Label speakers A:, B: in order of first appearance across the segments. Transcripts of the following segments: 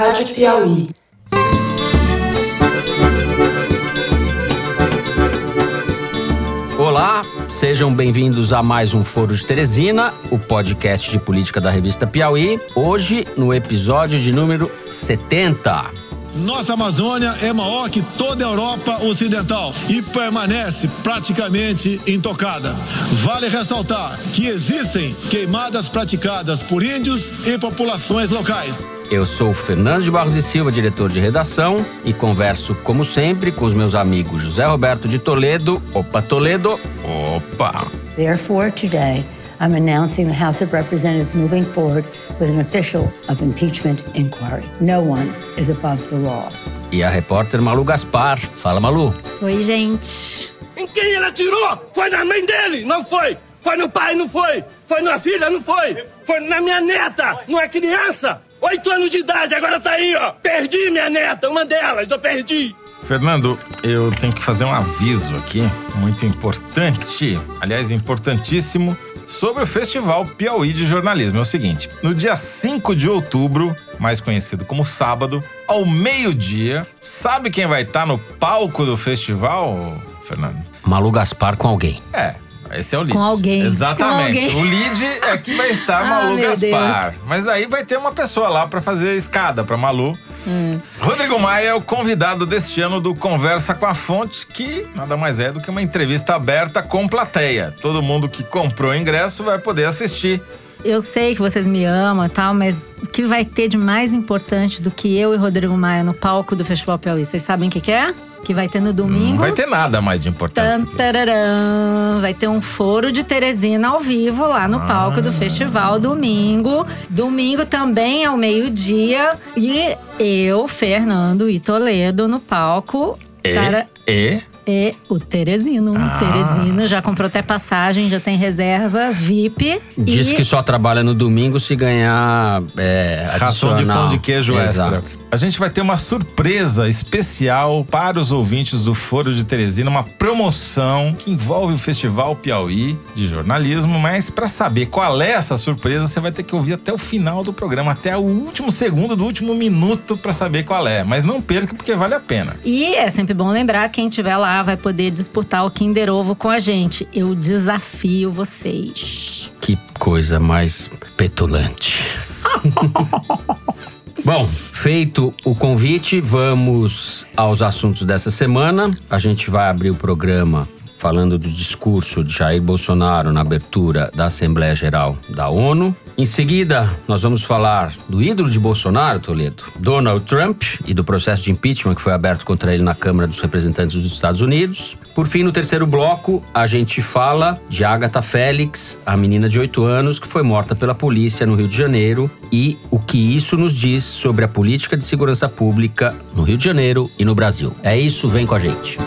A: Rádio Piauí.
B: Olá, sejam bem-vindos a mais um Foro de Teresina, o podcast de política da revista Piauí. Hoje, no episódio de número 70.
C: Nossa Amazônia é maior que toda a Europa Ocidental e permanece praticamente intocada. Vale ressaltar que existem queimadas praticadas por índios e populações locais.
B: Eu sou Fernando de Barros e Silva, diretor de redação, e converso, como sempre, com os meus amigos José Roberto de Toledo. Opa, Toledo. Opa.
D: Therefore, today, I'm announcing the House of Representatives moving forward with an official of impeachment inquiry. No one is above the law.
B: E a repórter Malu Gaspar. Fala, Malu.
E: Oi, gente.
F: Em quem ele atirou? Foi na mãe dele, não foi? Foi no pai, não foi? Foi na filha, não foi? Foi na minha neta, não é criança? Oito anos de idade, agora tá aí, ó. Perdi minha neta, uma delas, eu perdi.
G: Fernando, eu tenho que fazer um aviso aqui, muito importante, aliás, importantíssimo, sobre o Festival Piauí de Jornalismo. É o seguinte: no dia 5 de outubro, mais conhecido como sábado, ao meio-dia, sabe quem vai estar no palco do festival, Fernando?
B: Malu Gaspar com alguém.
G: É, esse é o lead.
E: Com alguém.
G: Exatamente.
E: Com alguém.
G: O lead é que vai estar
E: Ah,
G: Malu
E: meu
G: Gaspar. Mas aí vai ter uma pessoa lá pra fazer escada pra Malu.
E: Hum.
G: Rodrigo Maia é o convidado deste ano do Conversa com a Fonte, que nada mais é do que uma entrevista aberta com plateia. Todo mundo que comprou ingresso vai poder assistir.
E: Eu sei que vocês me amam e tal, mas o que vai ter de mais importante do que eu e Rodrigo Maia no palco do Festival Piauí? Vocês sabem o que, que é? Que vai ter no
G: Não
E: domingo.
G: vai ter nada mais de importante
E: Tan. Vai ter um foro de Teresina ao vivo lá no palco
G: Ah.
E: do festival domingo. Domingo também ao meio-dia. E eu, Fernando e Toledo no palco.
G: E,
E: Cara,
G: e
E: e o Teresino.
G: Ah.
E: Teresino já comprou até passagem, já tem reserva VIP.
B: Diz
E: e
B: que só trabalha no domingo se ganhar é,
G: ração de
B: adicional.
G: pão de queijo
B: Exato.
G: extra. A gente vai ter uma surpresa especial para os ouvintes do Foro de Teresina, uma promoção que envolve o Festival Piauí de jornalismo, mas para saber qual é essa surpresa, você vai ter que ouvir até o final do programa, até o último segundo do último minuto para saber qual é. Mas não perca porque vale a pena.
E: E é sempre bom lembrar, quem estiver lá vai poder disputar o Kinder Ovo com a gente. Eu desafio vocês.
B: Que coisa mais petulante. Bom, feito o convite, vamos aos assuntos dessa semana. A gente vai abrir o programa falando do discurso de Jair Bolsonaro na abertura da Assembleia Geral da ONU. Em seguida, nós vamos falar do ídolo de Bolsonaro, Toledo, Donald Trump, e do processo de impeachment que foi aberto contra ele na Câmara dos Representantes dos Estados Unidos. Por fim, no terceiro bloco, a gente fala de Agatha Félix, a menina de 8 anos que foi morta pela polícia no Rio de Janeiro e o que isso nos diz sobre a política de segurança pública no Rio de Janeiro e no Brasil. É isso, vem com a gente.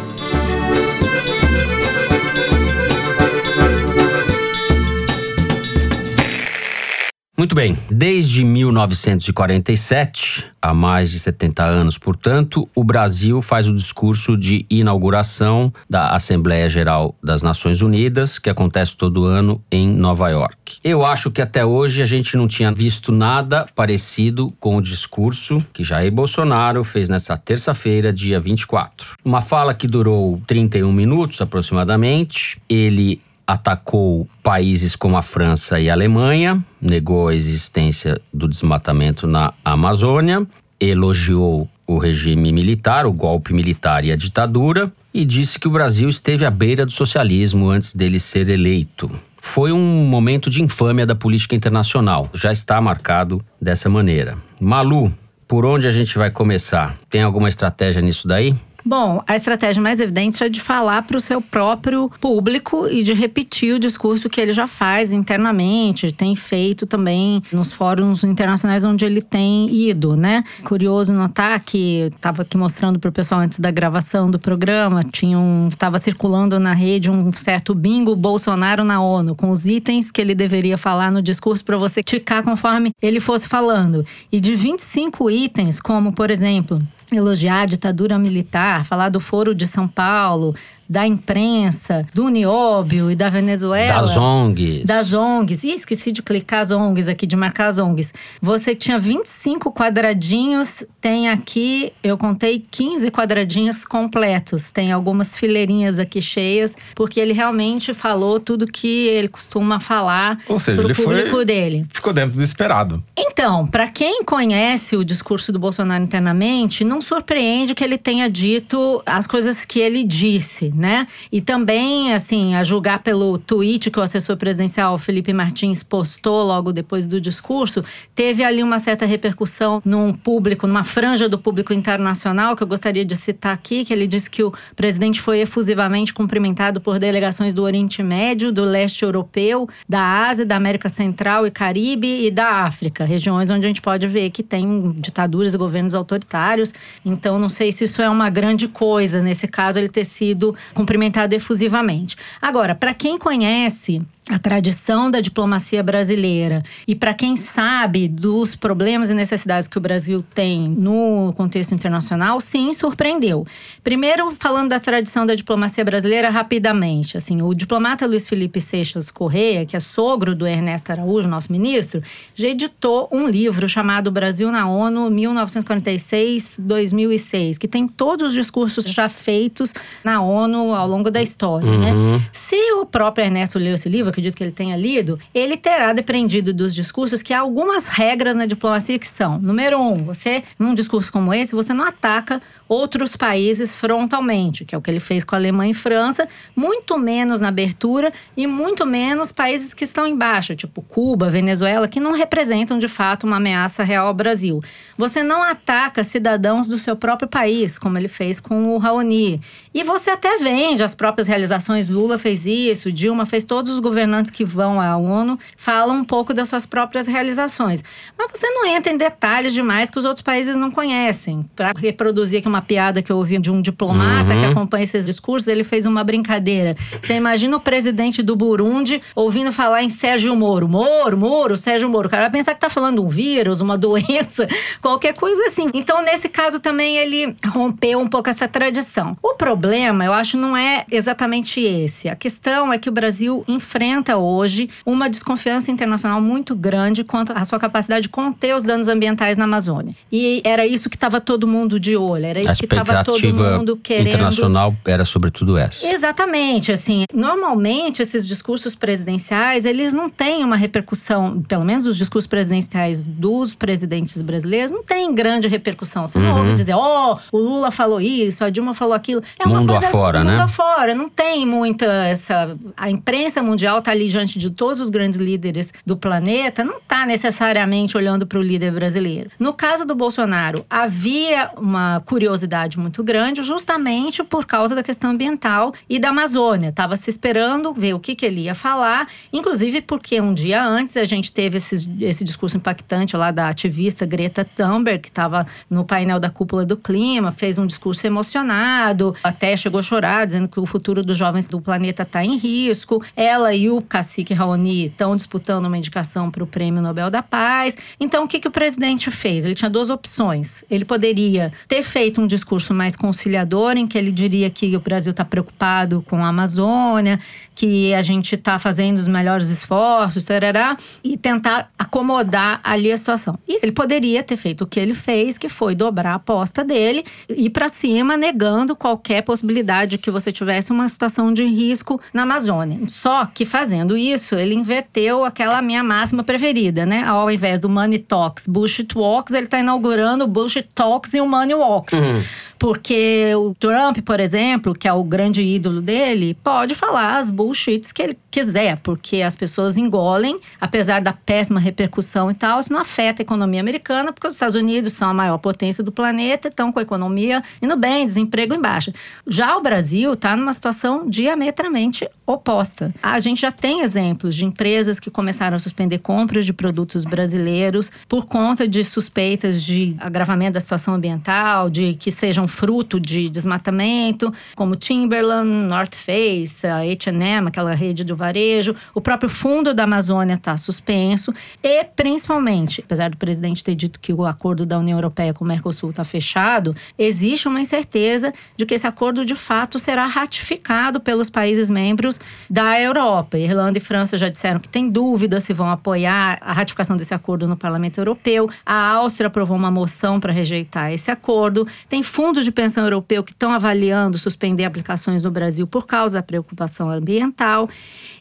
B: Muito bem, desde 1947, há mais de 70 anos, portanto, o Brasil faz o discurso de inauguração da Assembleia Geral das Nações Unidas, que acontece todo ano em Nova York. Eu acho que até hoje a gente não tinha visto nada parecido com o discurso que Jair Bolsonaro fez nessa terça-feira, dia 24. Uma fala que durou 31 minutos aproximadamente. Ele atacou países como a França e a Alemanha, negou a existência do desmatamento na Amazônia, elogiou o regime militar, o golpe militar e a ditadura, e disse que o Brasil esteve à beira do socialismo antes dele ser eleito. Foi um momento de infâmia da política internacional, já está marcado dessa maneira. Malu, por onde a gente vai começar? Tem alguma estratégia nisso daí?
E: Bom, a estratégia mais evidente é de falar para o seu próprio público e de repetir o discurso que ele já faz internamente, tem feito também nos fóruns internacionais onde ele tem ido, né? Curioso notar que estava aqui mostrando para o pessoal antes da gravação do programa, tinha um, estava circulando na rede um certo bingo Bolsonaro na ONU com os itens que ele deveria falar no discurso para você ticar conforme ele fosse falando. E de 25 itens, como por exemplo, elogiar a ditadura militar, falar do Foro de São Paulo, da imprensa, do Nióbio e da Venezuela.
B: Das ONGs.
E: Das ONGs. Ih, esqueci de clicar as ONGs aqui, de marcar as ONGs. Você tinha 25 quadradinhos, tem aqui, eu contei 15 quadradinhos completos. Tem algumas fileirinhas aqui cheias, porque ele realmente falou tudo que ele costuma falar
G: Ou seja,
E: pro
G: ele foi-
E: público dele.
G: Ficou dentro do esperado.
E: Então, para quem conhece o discurso do Bolsonaro internamente, não surpreende que ele tenha dito as coisas que ele disse, né? E também, assim, a julgar pelo tweet que o assessor presidencial Felipe Martins postou logo depois do discurso, teve ali uma certa repercussão num público, numa franja do público internacional, que eu gostaria de citar aqui, que ele disse que o presidente foi efusivamente cumprimentado por delegações do Oriente Médio, do leste europeu, da Ásia, da América Central e Caribe e da África, regiões onde a gente pode ver que tem ditaduras e governos autoritários. Então, não sei se isso é uma grande coisa, nesse caso, ele ter sido cumprimentado efusivamente. Agora, para quem conhece a tradição da diplomacia brasileira e para quem sabe dos problemas e necessidades que o Brasil tem no contexto internacional, sim, surpreendeu. Primeiro, falando da tradição da diplomacia brasileira rapidamente, assim, o diplomata Luiz Felipe Seixas Correia, que é sogro do Ernesto Araújo, nosso ministro, já editou um livro chamado Brasil na ONU 1946-2006, que tem todos os discursos já feitos na ONU ao longo da história, né? Se o próprio Ernesto leu esse livro, acredito que ele tenha lido, ele terá depreendido dos discursos que há algumas regras na diplomacia que são: número um, você, num discurso como esse, você não ataca outros países frontalmente, que é o que ele fez com a Alemanha e França, muito menos na abertura e muito menos países que estão embaixo, tipo Cuba, Venezuela, que não representam de fato uma ameaça real ao Brasil. Você não ataca cidadãos do seu próprio país, como ele fez com o Raoni. E você até vende as próprias realizações. Lula fez isso, Dilma fez, todos os governantes que vão à ONU falam um pouco das suas próprias realizações. Mas você não entra em detalhes demais que os outros países não conhecem. Para reproduzir aqui uma piada que eu ouvi de um diplomata que acompanha esses discursos, ele fez uma brincadeira. Você imagina o presidente do Burundi ouvindo falar em Sérgio Moro. Moro, Moro, Sérgio Moro. O cara vai pensar que tá falando um vírus, uma doença, qualquer coisa assim. Então, nesse caso também, ele rompeu um pouco essa tradição. O problema, eu acho, não é exatamente esse. A questão é que o Brasil enfrenta hoje uma desconfiança internacional muito grande quanto à sua capacidade de conter os danos ambientais na Amazônia. E era isso que estava todo mundo de olho, era
B: A
E: que estava todo
B: expectativa
E: mundo querendo.
B: internacional era sobretudo essa.
E: Exatamente, assim, normalmente esses discursos presidenciais, eles não têm uma repercussão, pelo menos os discursos presidenciais dos presidentes brasileiros, não tem grande repercussão. Você
B: Uhum.
E: não ouve dizer, ó, o Lula falou isso, a Dilma falou aquilo. É uma
B: Mundo
E: coisa
B: afora,
E: mundo
B: né?
E: afora, não tem muita essa... A imprensa mundial tá ali diante de todos os grandes líderes do planeta, não tá necessariamente olhando para o líder brasileiro. No caso do Bolsonaro, havia uma curiosidade muito grande justamente por causa da questão ambiental e da Amazônia. Tava se esperando ver o que, que ele ia falar, inclusive porque um dia antes a gente teve esses- esse discurso impactante lá da ativista Greta Thunberg, que estava no painel da cúpula do clima, fez um discurso emocionado, até chegou a chorar, dizendo que o futuro dos jovens do planeta está em risco. Ela e o cacique Raoni estão disputando uma indicação para o Prêmio Nobel da Paz. Então, o que, que o presidente fez? Ele tinha duas opções. Ele poderia ter feito um discurso mais conciliador, em que ele diria que o Brasil está preocupado com a Amazônia, que a gente está fazendo os melhores esforços, tarará, e tentar acomodar ali a situação. E ele poderia ter feito o que ele fez, que foi dobrar a aposta dele, ir para cima, negando qualquer possibilidade de que você tivesse uma situação de risco na Amazônia. Só que fazendo isso, ele inverteu aquela minha máxima preferida, né? Ao invés do Money Talks, Bullshit Walks, ele está inaugurando o Bullshit Talks e o Money Walks. Mm. Porque o Trump, por exemplo, que é o grande ídolo dele, pode falar as bullshits que ele quiser, porque as pessoas engolem, apesar da péssima repercussão e tal, isso não afeta a economia americana, porque os Estados Unidos são a maior potência do planeta, estão com a economia indo bem, desemprego em baixa. Já o Brasil está numa situação diametralmente oposta. A gente já tem exemplos de empresas que começaram a suspender compras de produtos brasileiros por conta de suspeitas de agravamento da situação ambiental, de que sejam fruto de desmatamento, como Timberland, North Face, a H&M, aquela rede de varejo, o próprio fundo da Amazônia está suspenso e, principalmente, apesar do presidente ter dito que o acordo da União Europeia com o Mercosul está fechado, existe uma incerteza de que esse acordo de fato será ratificado pelos países membros da Europa. Irlanda e França já disseram que tem dúvida se vão apoiar a ratificação desse acordo no Parlamento Europeu. A Áustria aprovou uma moção para rejeitar esse acordo. Tem fundos de pensão europeu que estão avaliando suspender aplicações no Brasil por causa da preocupação ambiental.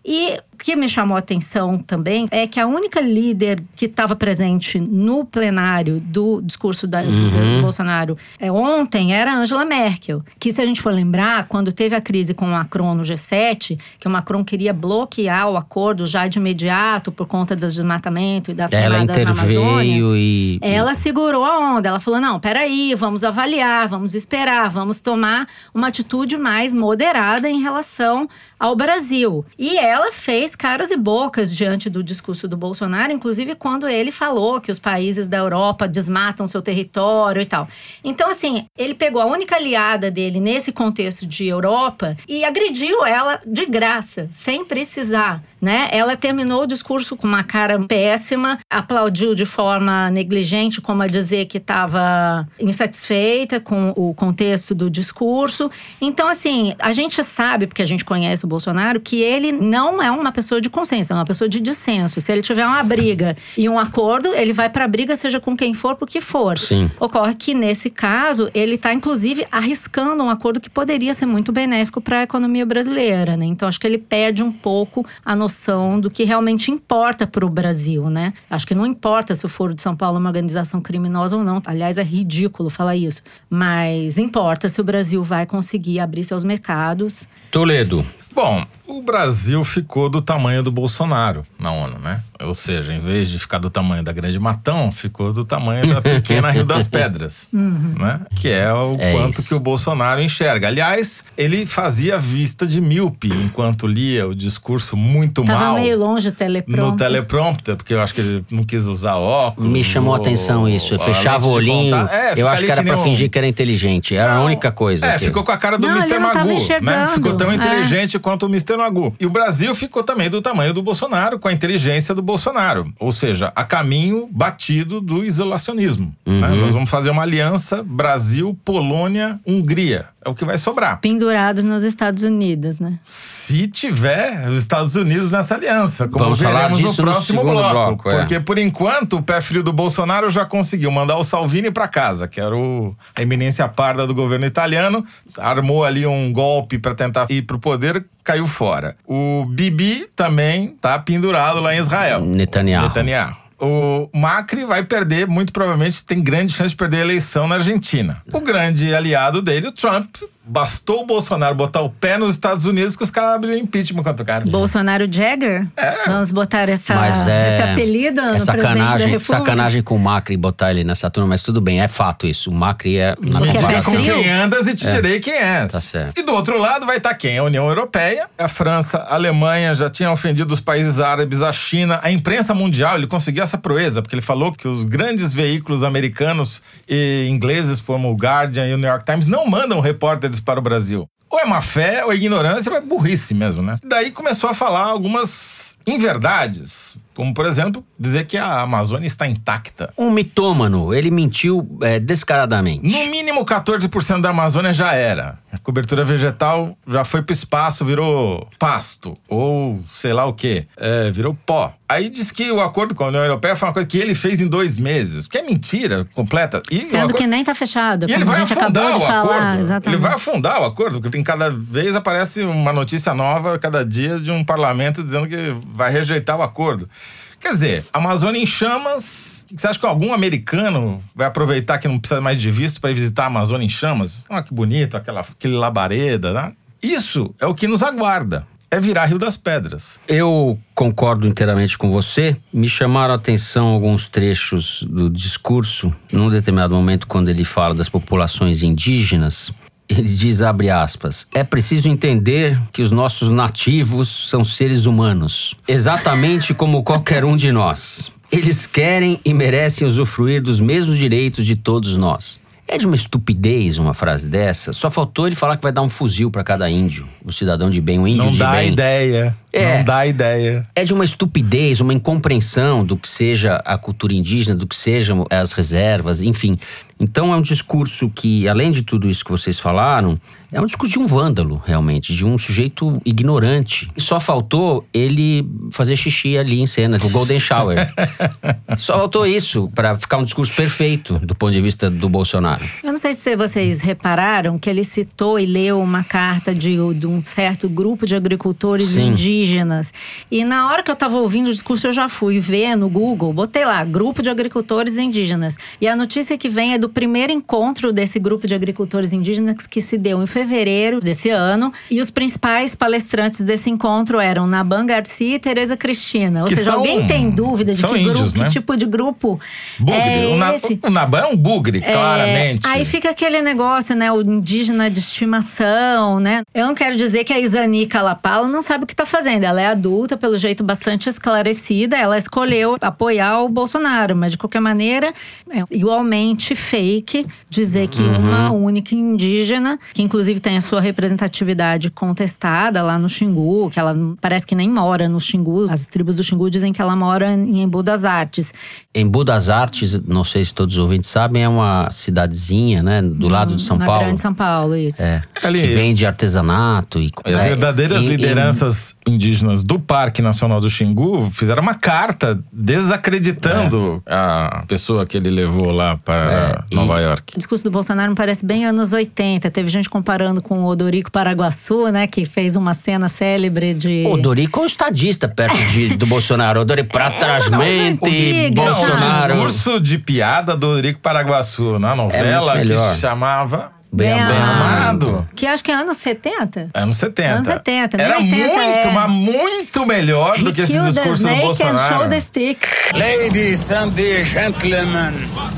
E: E o que me chamou a atenção também é que a única líder que estava presente no plenário do discurso da,
B: Uhum.
E: do Bolsonaro é, ontem era a Angela Merkel. Que, se a gente for lembrar, quando teve a crise com o Macron no G7, que o Macron queria bloquear o acordo já de imediato por conta do desmatamento e das
B: Ela
E: queimadas na Amazônia.
B: e.
E: Ela segurou a onda. Ela falou: não, peraí, vamos avaliar, vamos esperar, vamos tomar uma atitude mais moderada em relação ao Brasil. E ela fez caras e bocas diante do discurso do Bolsonaro, inclusive quando ele falou que os países da Europa desmatam seu território e tal. Então, assim, ele pegou a única aliada dele nesse contexto de Europa e agrediu ela de graça, sem precisar, né? Ela terminou o discurso com uma cara péssima, aplaudiu de forma negligente, como a dizer que estava insatisfeita com o contexto do discurso. Então, assim, a gente sabe, porque a gente conhece o Bolsonaro, que ele não é uma pessoa de consenso, é uma pessoa de dissenso. Se ele tiver uma briga e um acordo, ele vai para a briga, seja com quem for, por que for.
B: Sim.
E: Ocorre que, nesse caso, ele está, inclusive, arriscando um acordo que poderia ser muito benéfico para a economia brasileira, né? Então, acho que ele perde um pouco a noção do que realmente importa para o Brasil, né? Acho que não importa se o Foro de São Paulo é uma organização criminosa ou não. Aliás, é ridículo falar isso. Mas importa se o Brasil vai conseguir abrir seus mercados.
B: Toledo.
G: Bom, o Brasil ficou do tamanho do Bolsonaro na ONU, né? Ou seja, em vez de ficar do tamanho da Grande Matão, ficou do tamanho da pequena Rio das Pedras, né? Que é o
B: É
G: quanto
B: isso.
G: que o Bolsonaro enxerga. Aliás, ele fazia vista de míope enquanto lia o discurso muito
E: Tava
G: mal
E: meio longe o
G: no
E: teleprompter.
G: teleprompter, porque eu acho que ele não quis usar óculos.
B: Me chamou a
G: ou-
B: atenção isso. Eu
G: a
B: fechava o olhinho.
G: É,
B: eu acho que era
G: nem
B: pra
G: um-
B: fingir que era inteligente. Era a
G: Não,
B: única coisa.
G: É,
B: que-
G: ficou com a cara do
E: Não,
G: Mr.
E: tava
G: Magoo, né? Ficou tão
E: É.
G: inteligente quanto o Mr. E o Brasil ficou também do tamanho do Bolsonaro, com a inteligência do Bolsonaro. Ou seja, a caminho batido do isolacionismo. né?
B: Uhum.
G: Nós vamos fazer uma aliança Brasil, Polônia, Hungria. É o que vai sobrar.
E: Pendurados nos Estados Unidos, né?
G: Se tiver os Estados Unidos nessa aliança, como
B: Vamos falar
G: veremos no
B: disso no
G: próximo
B: segundo
G: bloco.
B: bloco, é.
G: Porque, por enquanto, o pé frio do Bolsonaro já conseguiu mandar o Salvini para casa, que era o, a eminência parda do governo italiano. Armou ali um golpe para tentar ir pro poder, caiu fora. O Bibi também tá pendurado lá em Israel.
B: Netanyahu.
G: Netanyahu. O Macri vai perder, muito provavelmente tem grande chance de perder a eleição na Argentina. O grande aliado dele, o Trump, bastou o Bolsonaro botar o pé nos Estados Unidos que os caras abriram impeachment contra o cara.
E: Bolsonaro Jagger? Vamos botar essa,
B: é,
E: esse apelido
B: é
E: no presidente da
B: sacanagem,
E: República?
B: sacanagem com o Macri botar ele nessa turma, mas tudo bem, é fato isso. O Macri é, na
E: Porque
G: Me
E: é
G: com quem andas e te direi quem és.
B: Tá certo.
G: E do outro lado vai estar quem? A União Europeia, a França, a Alemanha já tinham ofendido os países árabes, a China, a imprensa mundial. Ele conseguiu essa proeza, porque ele falou que os grandes veículos americanos e ingleses, como o Guardian e o New York Times, não mandam repórteres para o Brasil. Ou é má fé, ou é ignorância, ou é burrice mesmo, né? Daí começou a falar algumas inverdades. Como, por exemplo, dizer que a Amazônia está intacta.
B: Um mitômano, ele mentiu é, descaradamente.
G: No mínimo 14% da Amazônia já era. Cobertura vegetal já foi pro espaço, virou pasto. Ou sei lá o quê. É, virou pó. Aí diz que o acordo com a União Europeia foi uma coisa que ele fez em dois meses. Que é mentira completa. E
E: Sendo
G: acordo-
E: que nem tá fechado,
G: e ele vai afundar o
E: falar.
G: acordo.
E: Exatamente.
G: Ele vai afundar o acordo, porque tem cada vez aparece uma notícia nova cada dia de um parlamento dizendo que vai rejeitar o acordo. Quer dizer, a Amazônia em chamas. Você acha que algum americano vai aproveitar que não precisa mais de visto para ir visitar a Amazônia em chamas? Olha que bonito, aquela, aquele labareda, né? Isso é o que nos aguarda. É virar Rio das Pedras.
B: Eu concordo inteiramente com você. Me chamaram a atenção alguns trechos do discurso, num determinado momento, quando ele fala das populações indígenas. Ele diz, abre aspas, é preciso entender que os nossos nativos são seres humanos, exatamente como qualquer um de nós. Eles querem e merecem usufruir dos mesmos direitos de todos nós. É de uma estupidez uma frase dessa. Só faltou ele falar que vai dar um fuzil para cada índio. O cidadão de bem, o índio
G: Não
B: de
G: dá
B: bem.
G: ideia.
B: É.
G: Não dá ideia.
B: É de uma estupidez, uma incompreensão do que seja a cultura indígena, do que sejam as reservas, enfim. Então é um discurso que, além de tudo isso que vocês falaram, é um discurso de um vândalo, realmente, de um sujeito ignorante. E só faltou ele fazer xixi ali em cena, o Golden Shower. só faltou isso para ficar um discurso perfeito do ponto de vista do Bolsonaro.
E: Eu não sei se vocês repararam que ele citou e leu uma carta de, de um certo grupo de agricultores
B: Sim.
E: indígenas. E na hora que eu estava ouvindo o discurso, eu já fui ver no Google, botei lá, grupo de agricultores indígenas. E a notícia que vem é do primeiro encontro desse grupo de agricultores indígenas que se deu em fevereiro desse ano. E os principais palestrantes desse encontro eram Naban Garcia e Tereza Cristina. Ou
G: Que
E: seja,
G: são-
E: alguém tem dúvida de que grupo,
G: índios, né?
E: que tipo de grupo
G: Bugre.
E: é
G: o, Na-
E: esse?
G: o Naban é um bugre,
E: É,
G: claramente.
E: Aí fica aquele negócio, né? O indígena de estimação, né? Eu não quero dizer que a Isani Calapalo não sabe o que tá fazendo. Ela é adulta, pelo jeito bastante esclarecida. Ela escolheu apoiar o Bolsonaro, mas de qualquer maneira, é igualmente fake dizer que
G: Uhum.
E: uma única indígena, que inclusive tem a sua representatividade contestada lá no Xingu, que ela parece que nem mora no Xingu. As tribos do Xingu dizem que ela mora em Embu das Artes.
B: Embu das Artes, não sei se todos os ouvintes sabem, é uma cidadezinha, né? Do lado de São
E: na
B: Paulo.
E: Grande São Paulo, isso.
B: É,
G: Ali-
B: que vende artesanato e
G: As
B: é,
G: verdadeiras
B: em- em-
G: lideranças indígenas do Parque Nacional do Xingu fizeram uma carta desacreditando a pessoa que ele levou lá para
B: É, e-
G: Nova York.
E: O discurso do Bolsonaro me parece bem anos 80. Teve gente comparando com o Odorico Paraguaçu, né? Que fez uma cena célebre de.
B: O Dorico é um estadista perto de- do Bolsonaro. O Dorico pra trás mente,
G: Não, o
B: Bolsonaro.
G: discurso de piada do Eurico Paraguaçu na novela que
B: É melhor.
G: se chamava
B: Bem
E: Bem
B: amado.
G: Amado.
E: Que acho que é anos 70.
G: Anos 70.
E: Anos 70, nem
G: Era
E: 80
G: muito,
E: é.
G: mas muito melhor do que esse discurso do
E: snake and show
G: Bolsonaro.
E: the stick.
A: Ladies and the gentlemen,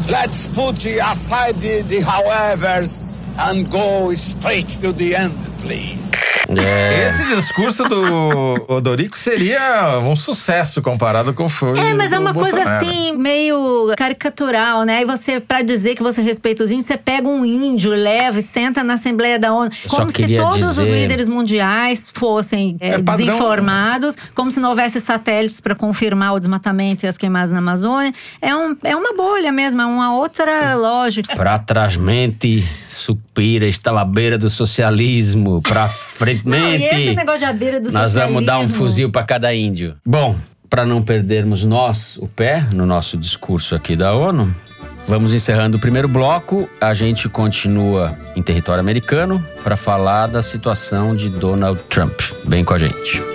A: let's put aside the, the howevers and go straight to the endlessly.
B: É,
G: Esse discurso do Odorico seria um sucesso comparado com o foi
E: É, mas é uma coisa
G: Bolsonaro.
E: assim, meio caricatural, né? E você, pra dizer que você respeita os índios, você pega um índio, leva e senta na Assembleia da ONU. Como se todos os
B: dizer-
E: líderes mundiais fossem é,
G: É padrão.
E: desinformados, como se não houvesse satélites para confirmar o desmatamento e as queimadas na Amazônia. É, um, é uma bolha mesmo, é uma outra lógica.
B: Pra trás mente, está à beira do socialismo. Pra frente
E: Não, e esse negócio de à beira do
B: Nós vamos dar um
E: socialismo.
B: fuzil pra cada índio. Bom, para não perdermos nós o pé no nosso discurso aqui da ONU, vamos encerrando o primeiro bloco. A gente continua em território americano para falar da situação de Donald Trump. Vem com a gente.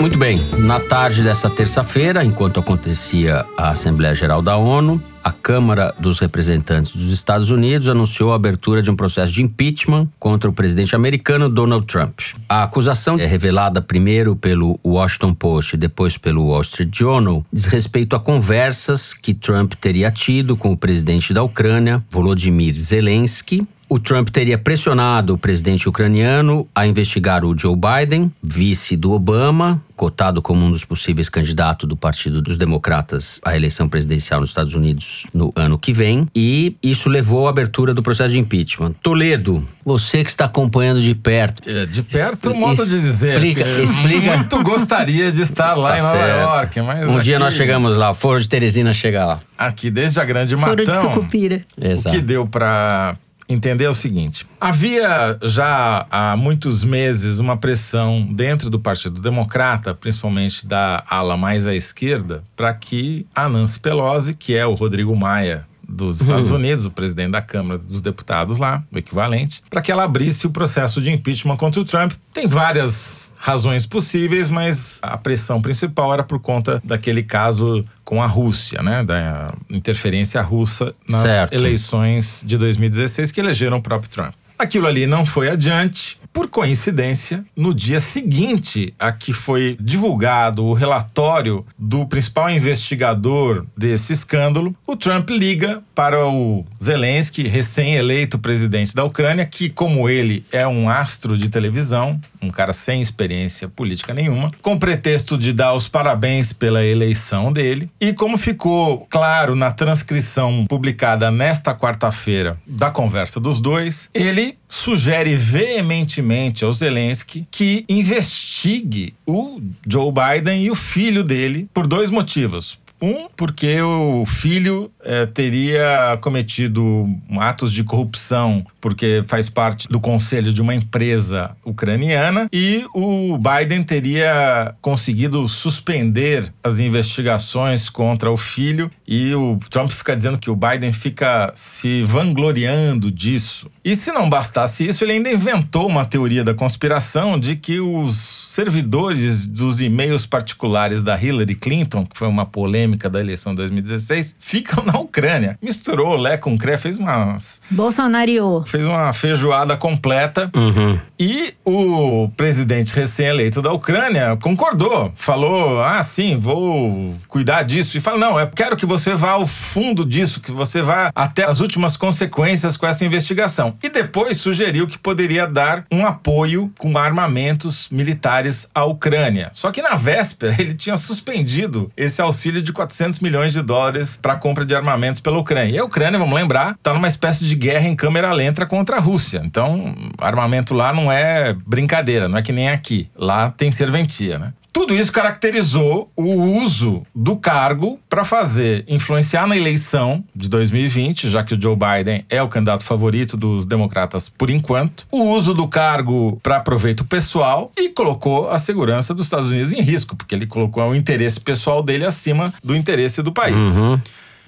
B: Muito bem, na tarde dessa terça-feira, enquanto acontecia a Assembleia Geral da ONU, a Câmara dos Representantes dos Estados Unidos anunciou a abertura de um processo de impeachment contra o presidente americano Donald Trump. A acusação é revelada primeiro pelo Washington Post e depois pelo Wall Street Journal diz respeito a conversas que Trump teria tido com o presidente da Ucrânia, Volodymyr Zelensky, o Trump teria pressionado o presidente ucraniano a investigar o Joe Biden, vice do Obama, cotado como um dos possíveis candidatos do Partido dos Democratas à eleição presidencial nos Estados Unidos no ano que vem. E isso levou à abertura do processo de impeachment. Toledo, você que está acompanhando de perto.
G: É, De perto,
B: Expli-
G: modo de dizer.
B: explica- explica.
G: Muito gostaria de estar lá
B: Tá
G: em Nova
B: certo.
G: York, mas
B: Um dia
G: aqui-
B: nós chegamos lá, o Foro de Teresina chega lá.
G: Aqui desde a Grande
E: Foro de
G: Matão.
E: sucupira.
G: O
B: Exato.
G: que deu para entender é o seguinte: havia já há muitos meses uma pressão dentro do Partido Democrata, principalmente da ala mais à esquerda, para que a Nancy Pelosi, que é o Rodrigo Maia dos Estados Unidos, o presidente da Câmara dos Deputados lá, o equivalente, para que ela abrisse o processo de impeachment contra o Trump. Tem várias razões possíveis, mas a pressão principal era por conta daquele caso com a Rússia, né, da interferência russa nas
B: Certo.
G: eleições de 2016 que elegeram o próprio Trump. Aquilo ali não foi adiante. Por coincidência, no dia seguinte a que foi divulgado o relatório do principal investigador desse escândalo, o Trump liga para o Zelensky, recém-eleito presidente da Ucrânia, que, como ele, é um astro de televisão, um cara sem experiência política nenhuma, com pretexto de dar os parabéns pela eleição dele. E como ficou claro na transcrição publicada nesta quarta-feira da conversa dos dois, ele sugere veementemente ao Zelensky que investigue o Joe Biden e o filho dele por dois motivos. Um, porque o filho eh, teria cometido atos de corrupção, porque faz parte do conselho de uma empresa ucraniana, e o Biden teria conseguido suspender as investigações contra o filho, e o Trump fica dizendo que o Biden fica se vangloriando disso. E se não bastasse isso, ele ainda inventou uma teoria da conspiração de que os servidores dos e-mails particulares da Hillary Clinton, que foi uma polêmica da eleição de 2016, ficam na Ucrânia. Misturou Lé com Cré, fez uma,
E: Bolsonaro.
G: fez uma feijoada completa.
B: Uhum.
G: E o presidente recém-eleito da Ucrânia concordou, falou: ah, sim, vou cuidar disso. E fala: não, eu quero que você vá ao fundo disso, que você vá até as últimas consequências com essa investigação. E depois sugeriu que poderia dar um apoio com armamentos militares à Ucrânia. Só que na véspera ele tinha suspendido esse auxílio de 400 milhões de dólares para a compra de armamentos pela Ucrânia. E a Ucrânia, vamos lembrar, está numa espécie de guerra em câmera lenta contra a Rússia. Então, armamento lá não é brincadeira, não é que nem aqui. Lá tem serventia, né? Tudo isso caracterizou o uso do cargo para fazer influenciar na eleição de 2020, já que o Joe Biden é o candidato favorito dos democratas por enquanto, o uso do cargo para proveito pessoal e colocou a segurança dos Estados Unidos em risco, porque ele colocou o interesse pessoal dele acima do interesse do país.
B: Uhum.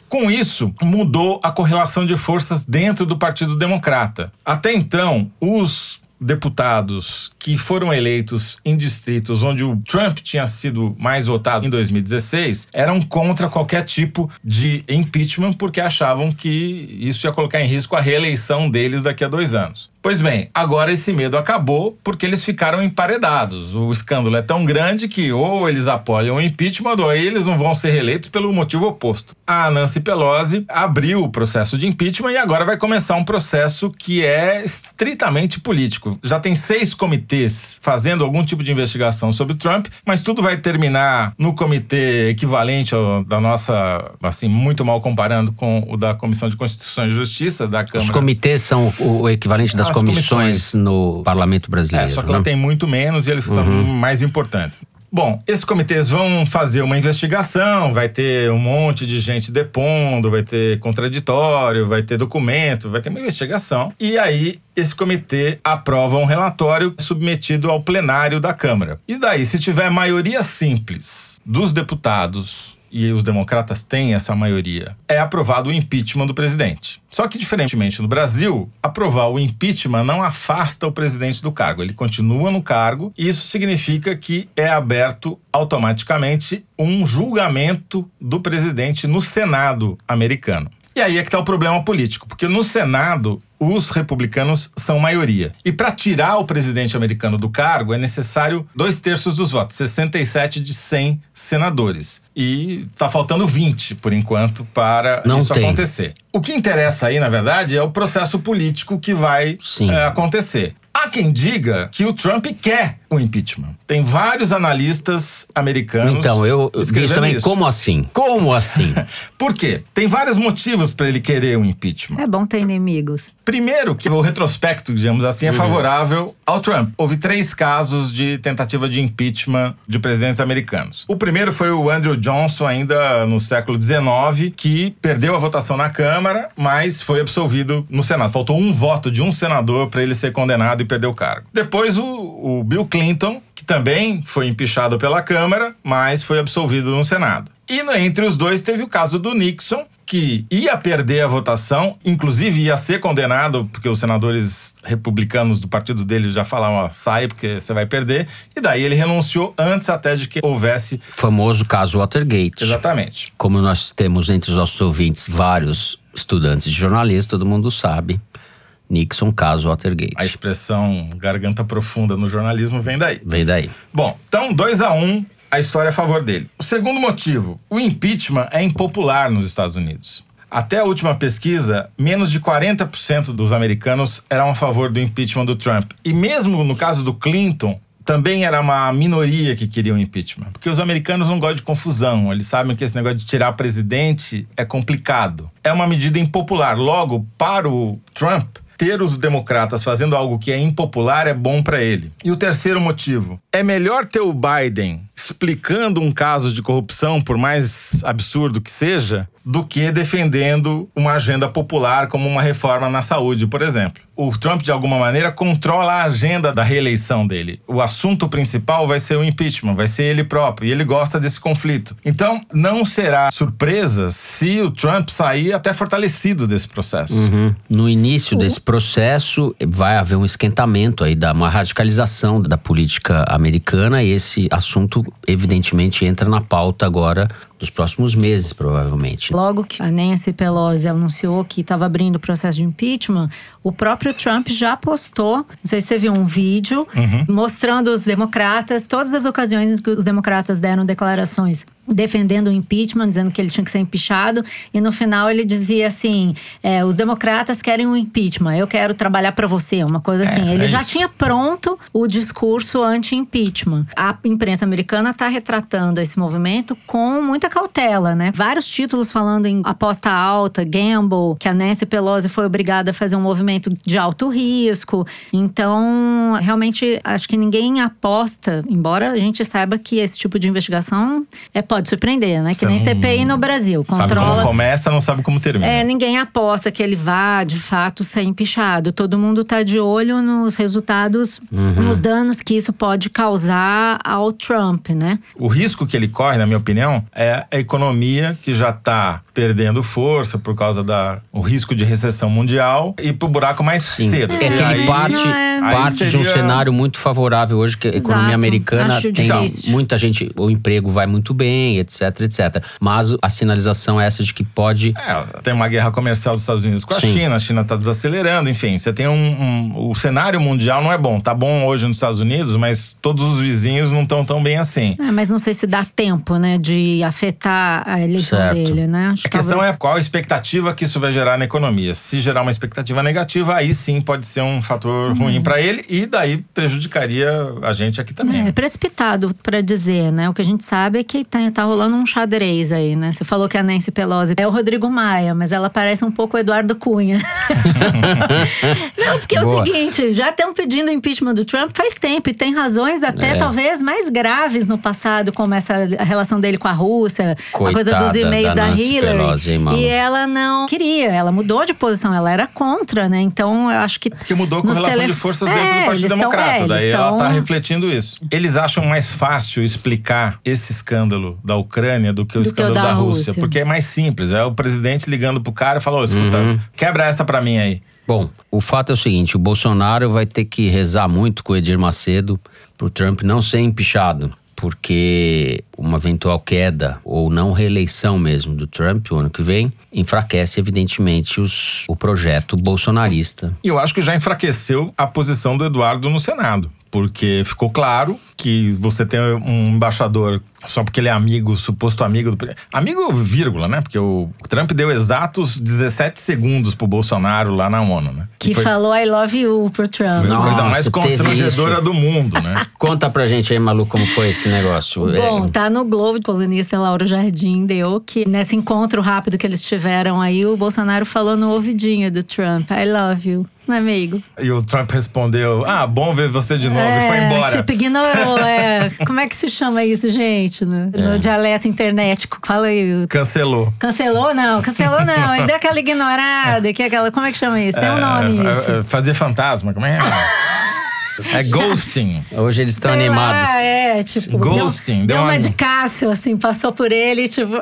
G: Com isso, mudou a correlação de forças dentro do Partido Democrata. Até então, os deputados que foram eleitos em distritos onde o Trump tinha sido mais votado em 2016 eram contra qualquer tipo de impeachment porque achavam que isso ia colocar em risco a reeleição deles daqui a dois anos. Pois bem, agora esse medo acabou porque eles ficaram emparedados. O escândalo é tão grande que ou eles apoiam o impeachment ou aí eles não vão ser reeleitos pelo motivo oposto. A Nancy Pelosi abriu o processo de impeachment e agora vai começar um processo que é estritamente político. Já tem seis comitês fazendo algum tipo de investigação sobre Trump, mas tudo vai terminar no comitê equivalente ao da nossa, assim, muito mal comparando com o da Comissão de Constituição e Justiça da Câmara.
B: Os comitês são o o equivalente das
G: As
B: comissões,
G: comissões.
B: no parlamento brasileiro.
G: É, só que
B: né?
G: ela tem muito menos e eles são mais importantes. Bom, esses comitês vão fazer uma investigação, vai ter um monte de gente depondo, vai ter contraditório, vai ter documento, vai ter uma investigação. E aí, esse comitê aprova um relatório submetido ao plenário da Câmara. E daí, se tiver maioria simples dos deputados e os democratas têm essa maioria, é aprovado o impeachment do presidente. Só que, diferentemente no Brasil, aprovar o impeachment não afasta o presidente do cargo. Ele continua no cargo e isso significa que é aberto automaticamente um julgamento do presidente no Senado americano. E aí é que está o problema político, porque no Senado os republicanos são maioria. E para tirar o presidente americano do cargo é necessário dois terços dos votos, 67 de 100 senadores. E tá faltando 20, por enquanto, para
B: Não
G: isso
B: tem.
G: acontecer. O que interessa aí, na verdade, é o processo político que vai é, acontecer. Há quem diga que o Trump quer o impeachment. Tem vários analistas americanos.
B: Então, eu disse também,
G: isso.
B: como assim? Como assim?
G: Por quê? Tem vários motivos para ele querer o impeachment.
E: É bom ter inimigos.
G: Primeiro, que o retrospecto, digamos assim, é favorável ao Trump. Houve três casos de tentativa de impeachment de presidentes americanos. O primeiro foi o Andrew Johnson, ainda no século XIX, que perdeu a votação na Câmara, mas foi absolvido no Senado. Faltou um voto de um senador para ele ser condenado e perder o cargo. Depois, o, o Bill Clinton, que também foi empichado pela Câmara, mas foi absolvido no Senado. E entre os dois teve o caso do Nixon, que ia perder a votação, inclusive ia ser condenado, porque os senadores republicanos do partido dele já falavam, ó, sai porque você vai perder. E daí ele renunciou antes até de que houvesse.
B: Famoso caso Watergate.
G: Exatamente.
B: Como nós temos entre os nossos ouvintes vários estudantes de jornalismo, todo mundo sabe. Nixon, caso Watergate.
G: A expressão garganta profunda no jornalismo vem daí.
B: Vem daí.
G: Bom, então 2 a 1 um, a história é a favor dele. O segundo motivo, o impeachment é impopular nos Estados Unidos. Até a última pesquisa, menos de 40% dos americanos eram a favor do impeachment do Trump. E mesmo no caso do Clinton, também era uma minoria que queria o impeachment. Porque os americanos não gostam de confusão. Eles sabem que esse negócio de tirar presidente é complicado. É uma medida impopular. Logo, para o Trump, ter os democratas fazendo algo que é impopular é bom para ele. E o terceiro motivo, é melhor ter o Biden explicando um caso de corrupção, por mais absurdo que seja, do que defendendo uma agenda popular como uma reforma na saúde, por exemplo. O Trump, de alguma maneira, controla a agenda da reeleição dele. O assunto principal vai ser o impeachment, vai ser ele próprio, e ele gosta desse conflito. Então, não será surpresa se o Trump sair até fortalecido desse processo.
B: Uhum. No início desse processo, vai haver um esquentamento aí, da, uma radicalização da política americana, e esse assunto, evidentemente, entra na pauta agora dos próximos meses, provavelmente.
E: Logo que a Nancy Pelosi anunciou que estava abrindo o processo de impeachment, o próprio Trump já postou, não sei se você viu um vídeo, mostrando os democratas, todas as ocasiões em que os democratas deram declarações defendendo o impeachment, dizendo que ele tinha que ser impeachado, e no final ele dizia assim: é, os democratas querem o um impeachment, eu quero trabalhar para você, uma coisa assim. ele
G: é
E: já
G: isso.
E: tinha pronto o discurso anti-impeachment. A imprensa americana está retratando esse movimento com muita cautela, né? Vários títulos falando em aposta alta, gamble, que a Nancy Pelosi foi obrigada a fazer um movimento de alto risco. Então, realmente, acho que ninguém aposta, embora a gente saiba que esse tipo de investigação é pode surpreender, né? Que
G: Você
E: nem CPI no Brasil.
G: Sabe como
E: Controla.
G: começa, não sabe como termina.
E: É, ninguém aposta que ele vá, de fato, ser empichado. Todo mundo tá de olho nos resultados, nos danos que isso pode causar ao Trump, né?
G: O risco que ele corre, na minha opinião, é a economia que já está perdendo força por causa da o risco de recessão mundial e pro buraco mais
B: Sim.
G: cedo.
B: É que ele parte,
E: é.
B: parte
G: aí
B: de um
G: seria-
B: cenário muito favorável hoje, que a economia
E: Exato.
B: americana
E: Acho
B: tem
E: difícil.
B: muita gente, o emprego vai muito bem, etc, etc. Mas a sinalização é essa de que pode.
G: É, tem uma guerra comercial dos Estados Unidos com a
B: Sim.
G: China, a China está desacelerando, enfim, você tem um, um- O cenário mundial não é bom. Tá bom hoje nos Estados Unidos, mas todos os vizinhos não estão tão bem assim.
E: É, mas não sei se dá tempo, né, de afetar a eleição
B: Certo.
E: dele, né? Acho
G: A questão
E: talvez-
G: é qual a expectativa que isso vai gerar na economia. Se gerar uma expectativa negativa, aí sim pode ser um fator
E: Uhum.
G: ruim para ele e daí prejudicaria a gente aqui também.
E: É precipitado pra dizer, né? O que a gente sabe é que tá, tá rolando um xadrez aí, né? Você falou que a Nancy Pelosi é o Rodrigo Maia, mas ela parece um pouco o Eduardo Cunha. Não, porque é o seguinte, já estão pedindo impeachment do Trump faz tempo e tem razões até
B: É.
E: talvez mais graves no passado, como essa relação dele com a Rússia, a coisa
B: Coitada
E: dos e-mails
B: da
E: da, Hillary.
B: Pelosi, hein, Malu?
E: e ela não queria, ela mudou de posição, ela era contra, né? Então eu acho que
G: Porque mudou com relação
E: telef-
G: de forças
E: É,
G: dentro do Partido
E: eles tão-
G: Democrata.
E: é, eles
G: Daí ela
E: tão-
G: tá refletindo isso. Eles acham mais fácil explicar esse escândalo da Ucrânia do que o
E: Do que o
G: escândalo
E: da
G: da, Rússia,
E: Rússia.
G: Porque é mais simples. É o presidente ligando pro cara e falou: "Ô, escuta,
B: Uhum.
G: quebra essa pra mim aí.
B: Bom, o fato é o seguinte: o Bolsonaro vai ter que rezar muito com o Edir Macedo pro Trump não ser empichado. Porque uma eventual queda ou não reeleição mesmo do Trump o ano que vem enfraquece, evidentemente, os, o projeto bolsonarista.
G: E eu acho que já enfraqueceu a posição do Eduardo no Senado. Porque ficou claro que você tem um embaixador só porque ele é amigo, suposto amigo do. Amigo, vírgula, né? Porque o Trump deu exatos 17 segundos pro Bolsonaro lá na ONU, né?
E: que
G: foi,
E: falou I love you pro Trump.
G: foi a coisa mais constrangedora do mundo, né?
B: Conta pra gente aí, Malu, como foi esse negócio.
E: Bom,
B: É,
E: tá no Globo, o colunista Lauro Jardim deu que nesse encontro rápido que eles tiveram aí, o Bolsonaro falou no ouvidinho do Trump, I love you, meu amigo.
G: E o Trump respondeu: Ah, bom ver você de novo, e foi embora.
E: Tipo, ignorou, é. Como é que se chama isso, gente? No,
B: É.
E: no dialeto internetico, fala aí.
G: Cancelou.
E: Cancelou? Não, cancelou não. Ele deu aquela ignorada, que é aquela. Como é que chama isso? Tem um nome
G: É, é, é,
E: isso.
G: Fazer fantasma, como é? É ghosting.
B: Hoje eles estão animados.
E: Lá, é, tipo.
G: Ghosting,
E: Deu,
G: deu
E: uma de Cássio, assim, passou por ele, tipo.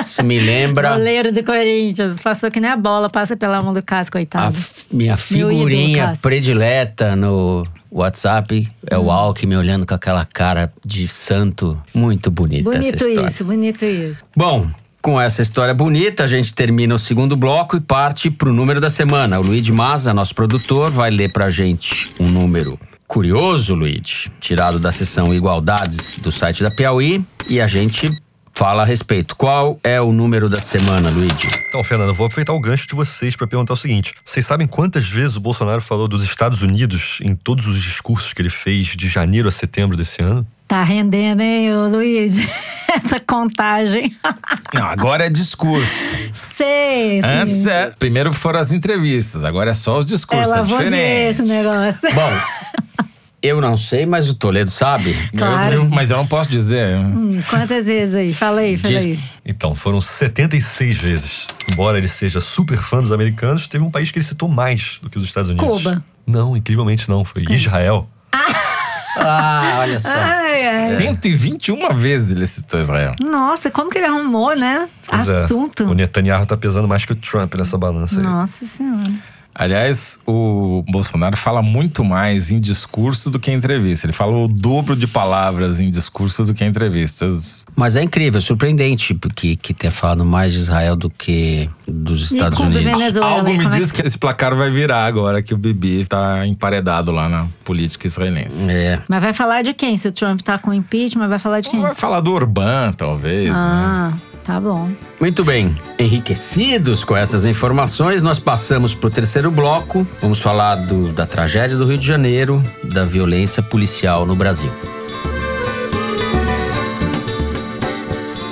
B: Isso me lembra
E: Goleiro do Corinthians. Passou que nem a bola passa pela mão do Cássio,
B: a
E: coitado.
B: f- minha figurinha predileta no WhatsApp. É
E: Hum.
B: o Alckmin olhando com aquela cara de santo. Muito bonita essa
E: bonito
B: história.
E: isso, bonito isso.
B: Bom, com essa história bonita, a gente termina o segundo bloco e parte pro número da semana. O Luigi Maza, nosso produtor, vai ler pra gente um número curioso, Luigi, tirado da seção Igualdades do site da Piauí, e a gente fala a respeito. Qual é o número da semana, Luigi?
H: Então, Fernando, eu vou aproveitar o gancho de vocês para perguntar o seguinte: vocês sabem quantas vezes o Bolsonaro falou dos Estados Unidos em todos os discursos que ele fez de janeiro a setembro desse ano?
E: Tá rendendo, hein, Luiz? Essa contagem.
G: Não, agora é discurso.
E: Sei.
G: Antes é. Primeiro foram as entrevistas, agora é só os discursos.
E: É
G: É,
E: Lavoisier
G: diferente.
E: esse negócio.
B: Bom, eu não sei, mas o Toledo sabe.
E: Claro.
G: Eu- mas eu não posso dizer.
E: Hum, Quantas vezes aí? Fala aí, fala
B: Diz-
E: aí.
H: Então, foram 76 vezes. Embora ele seja super fã dos americanos, teve um país que ele citou mais do que os Estados Unidos.
E: Cuba.
H: Não, incrivelmente não. Foi Israel.
B: Ah, olha só.
E: Ai, ai.
G: 121 vezes ele citou Israel.
E: Nossa, como que ele arrumou, né?
H: Pois é,
E: Assunto.
H: o Netanyahu tá pesando mais que o Trump nessa balança aí.
E: Nossa Senhora.
G: Aliás, o Bolsonaro fala muito mais em discurso do que em entrevista. Ele fala o dobro de palavras em discurso do que em entrevistas.
B: Mas é incrível, surpreendente porque que ter falado mais de Israel do que dos Estados
E: Cuba e
B: Unidos.
E: Venezuela?
G: Algo me
E: Como é
G: diz que esse placar vai virar agora que o Bibi tá emparedado lá na política israelense.
B: É.
E: Mas vai falar de quem? Se o Trump tá com impeachment, vai falar de quem?
G: Vai falar do Orbán, talvez. né?
E: Tá bom.
B: Muito bem, enriquecidos com essas informações, nós passamos para o terceiro bloco. Vamos falar do- da tragédia do Rio de Janeiro, da violência policial no Brasil.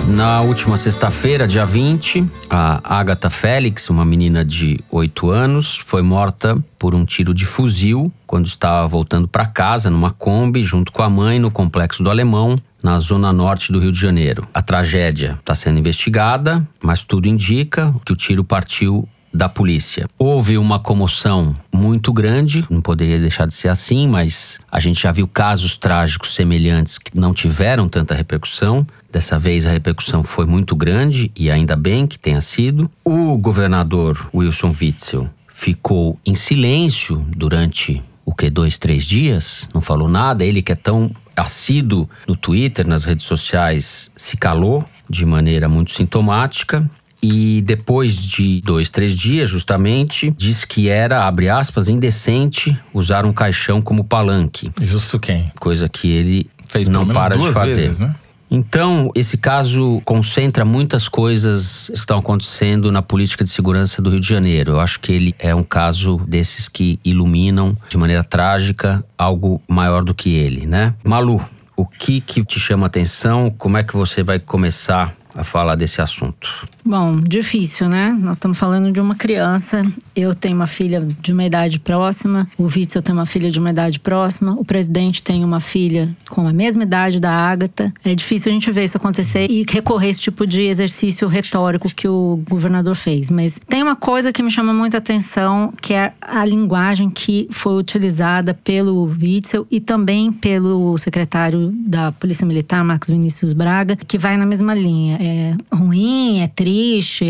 B: Na última sexta-feira, dia 20, a Agatha Félix, uma menina de 8 anos, foi morta por um tiro de fuzil quando estava voltando para casa numa Kombi junto com a mãe no Complexo do Alemão, na zona norte do Rio de Janeiro. A tragédia está sendo investigada, mas tudo indica que o tiro partiu da polícia. Houve uma comoção muito grande, não poderia deixar de ser assim, mas a gente já viu casos trágicos semelhantes que não tiveram tanta repercussão. Dessa vez a repercussão foi muito grande e ainda bem que tenha sido. O governador Wilson Witzel ficou em silêncio durante o que dois, três dias, não falou nada. Ele que é tão assíduo no Twitter, nas redes sociais, se calou de maneira muito sintomática. E depois de dois, três dias, justamente, diz que era, abre aspas, indecente usar um caixão como palanque.
G: Justo quem?
B: Coisa que ele
G: Fez
B: não para de fazer.
G: vezes, né?
B: Então, esse caso concentra muitas coisas que estão acontecendo na política de segurança do Rio de Janeiro. Eu acho que ele é um caso desses que iluminam de maneira trágica algo maior do que ele, né? Malu, o que que te chama a atenção? Como é que você vai começar a falar desse assunto?
E: Bom, difícil, né? Nós estamos falando de uma criança. Eu tenho uma filha de uma idade próxima. O Witzel tem uma filha de uma idade próxima. O presidente tem uma filha com a mesma idade da Ágata. É difícil a gente ver isso acontecer e recorrer a esse tipo de exercício retórico que o governador fez. Mas tem uma coisa que me chama muita atenção, que é a linguagem que foi utilizada pelo Witzel e também pelo secretário da Polícia Militar, Marcos Vinícius Braga, que vai na mesma linha. É ruim, é triste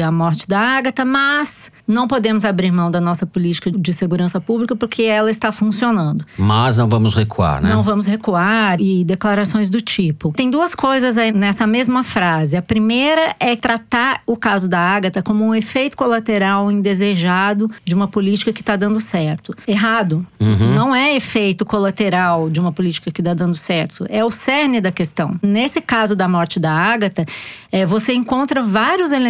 E: a morte da Ágata, mas não podemos abrir mão da nossa política de segurança pública porque ela está funcionando.
B: Mas não vamos recuar, né?
E: Não vamos recuar e declarações do tipo. Tem duas coisas aí nessa mesma frase. A primeira é tratar o caso da Ágata como um efeito colateral indesejado de uma política que está dando certo. Errado. Não é efeito colateral de uma política que está dando certo. É o cerne da questão. Nesse caso da morte da Ágata, é, você encontra vários elementos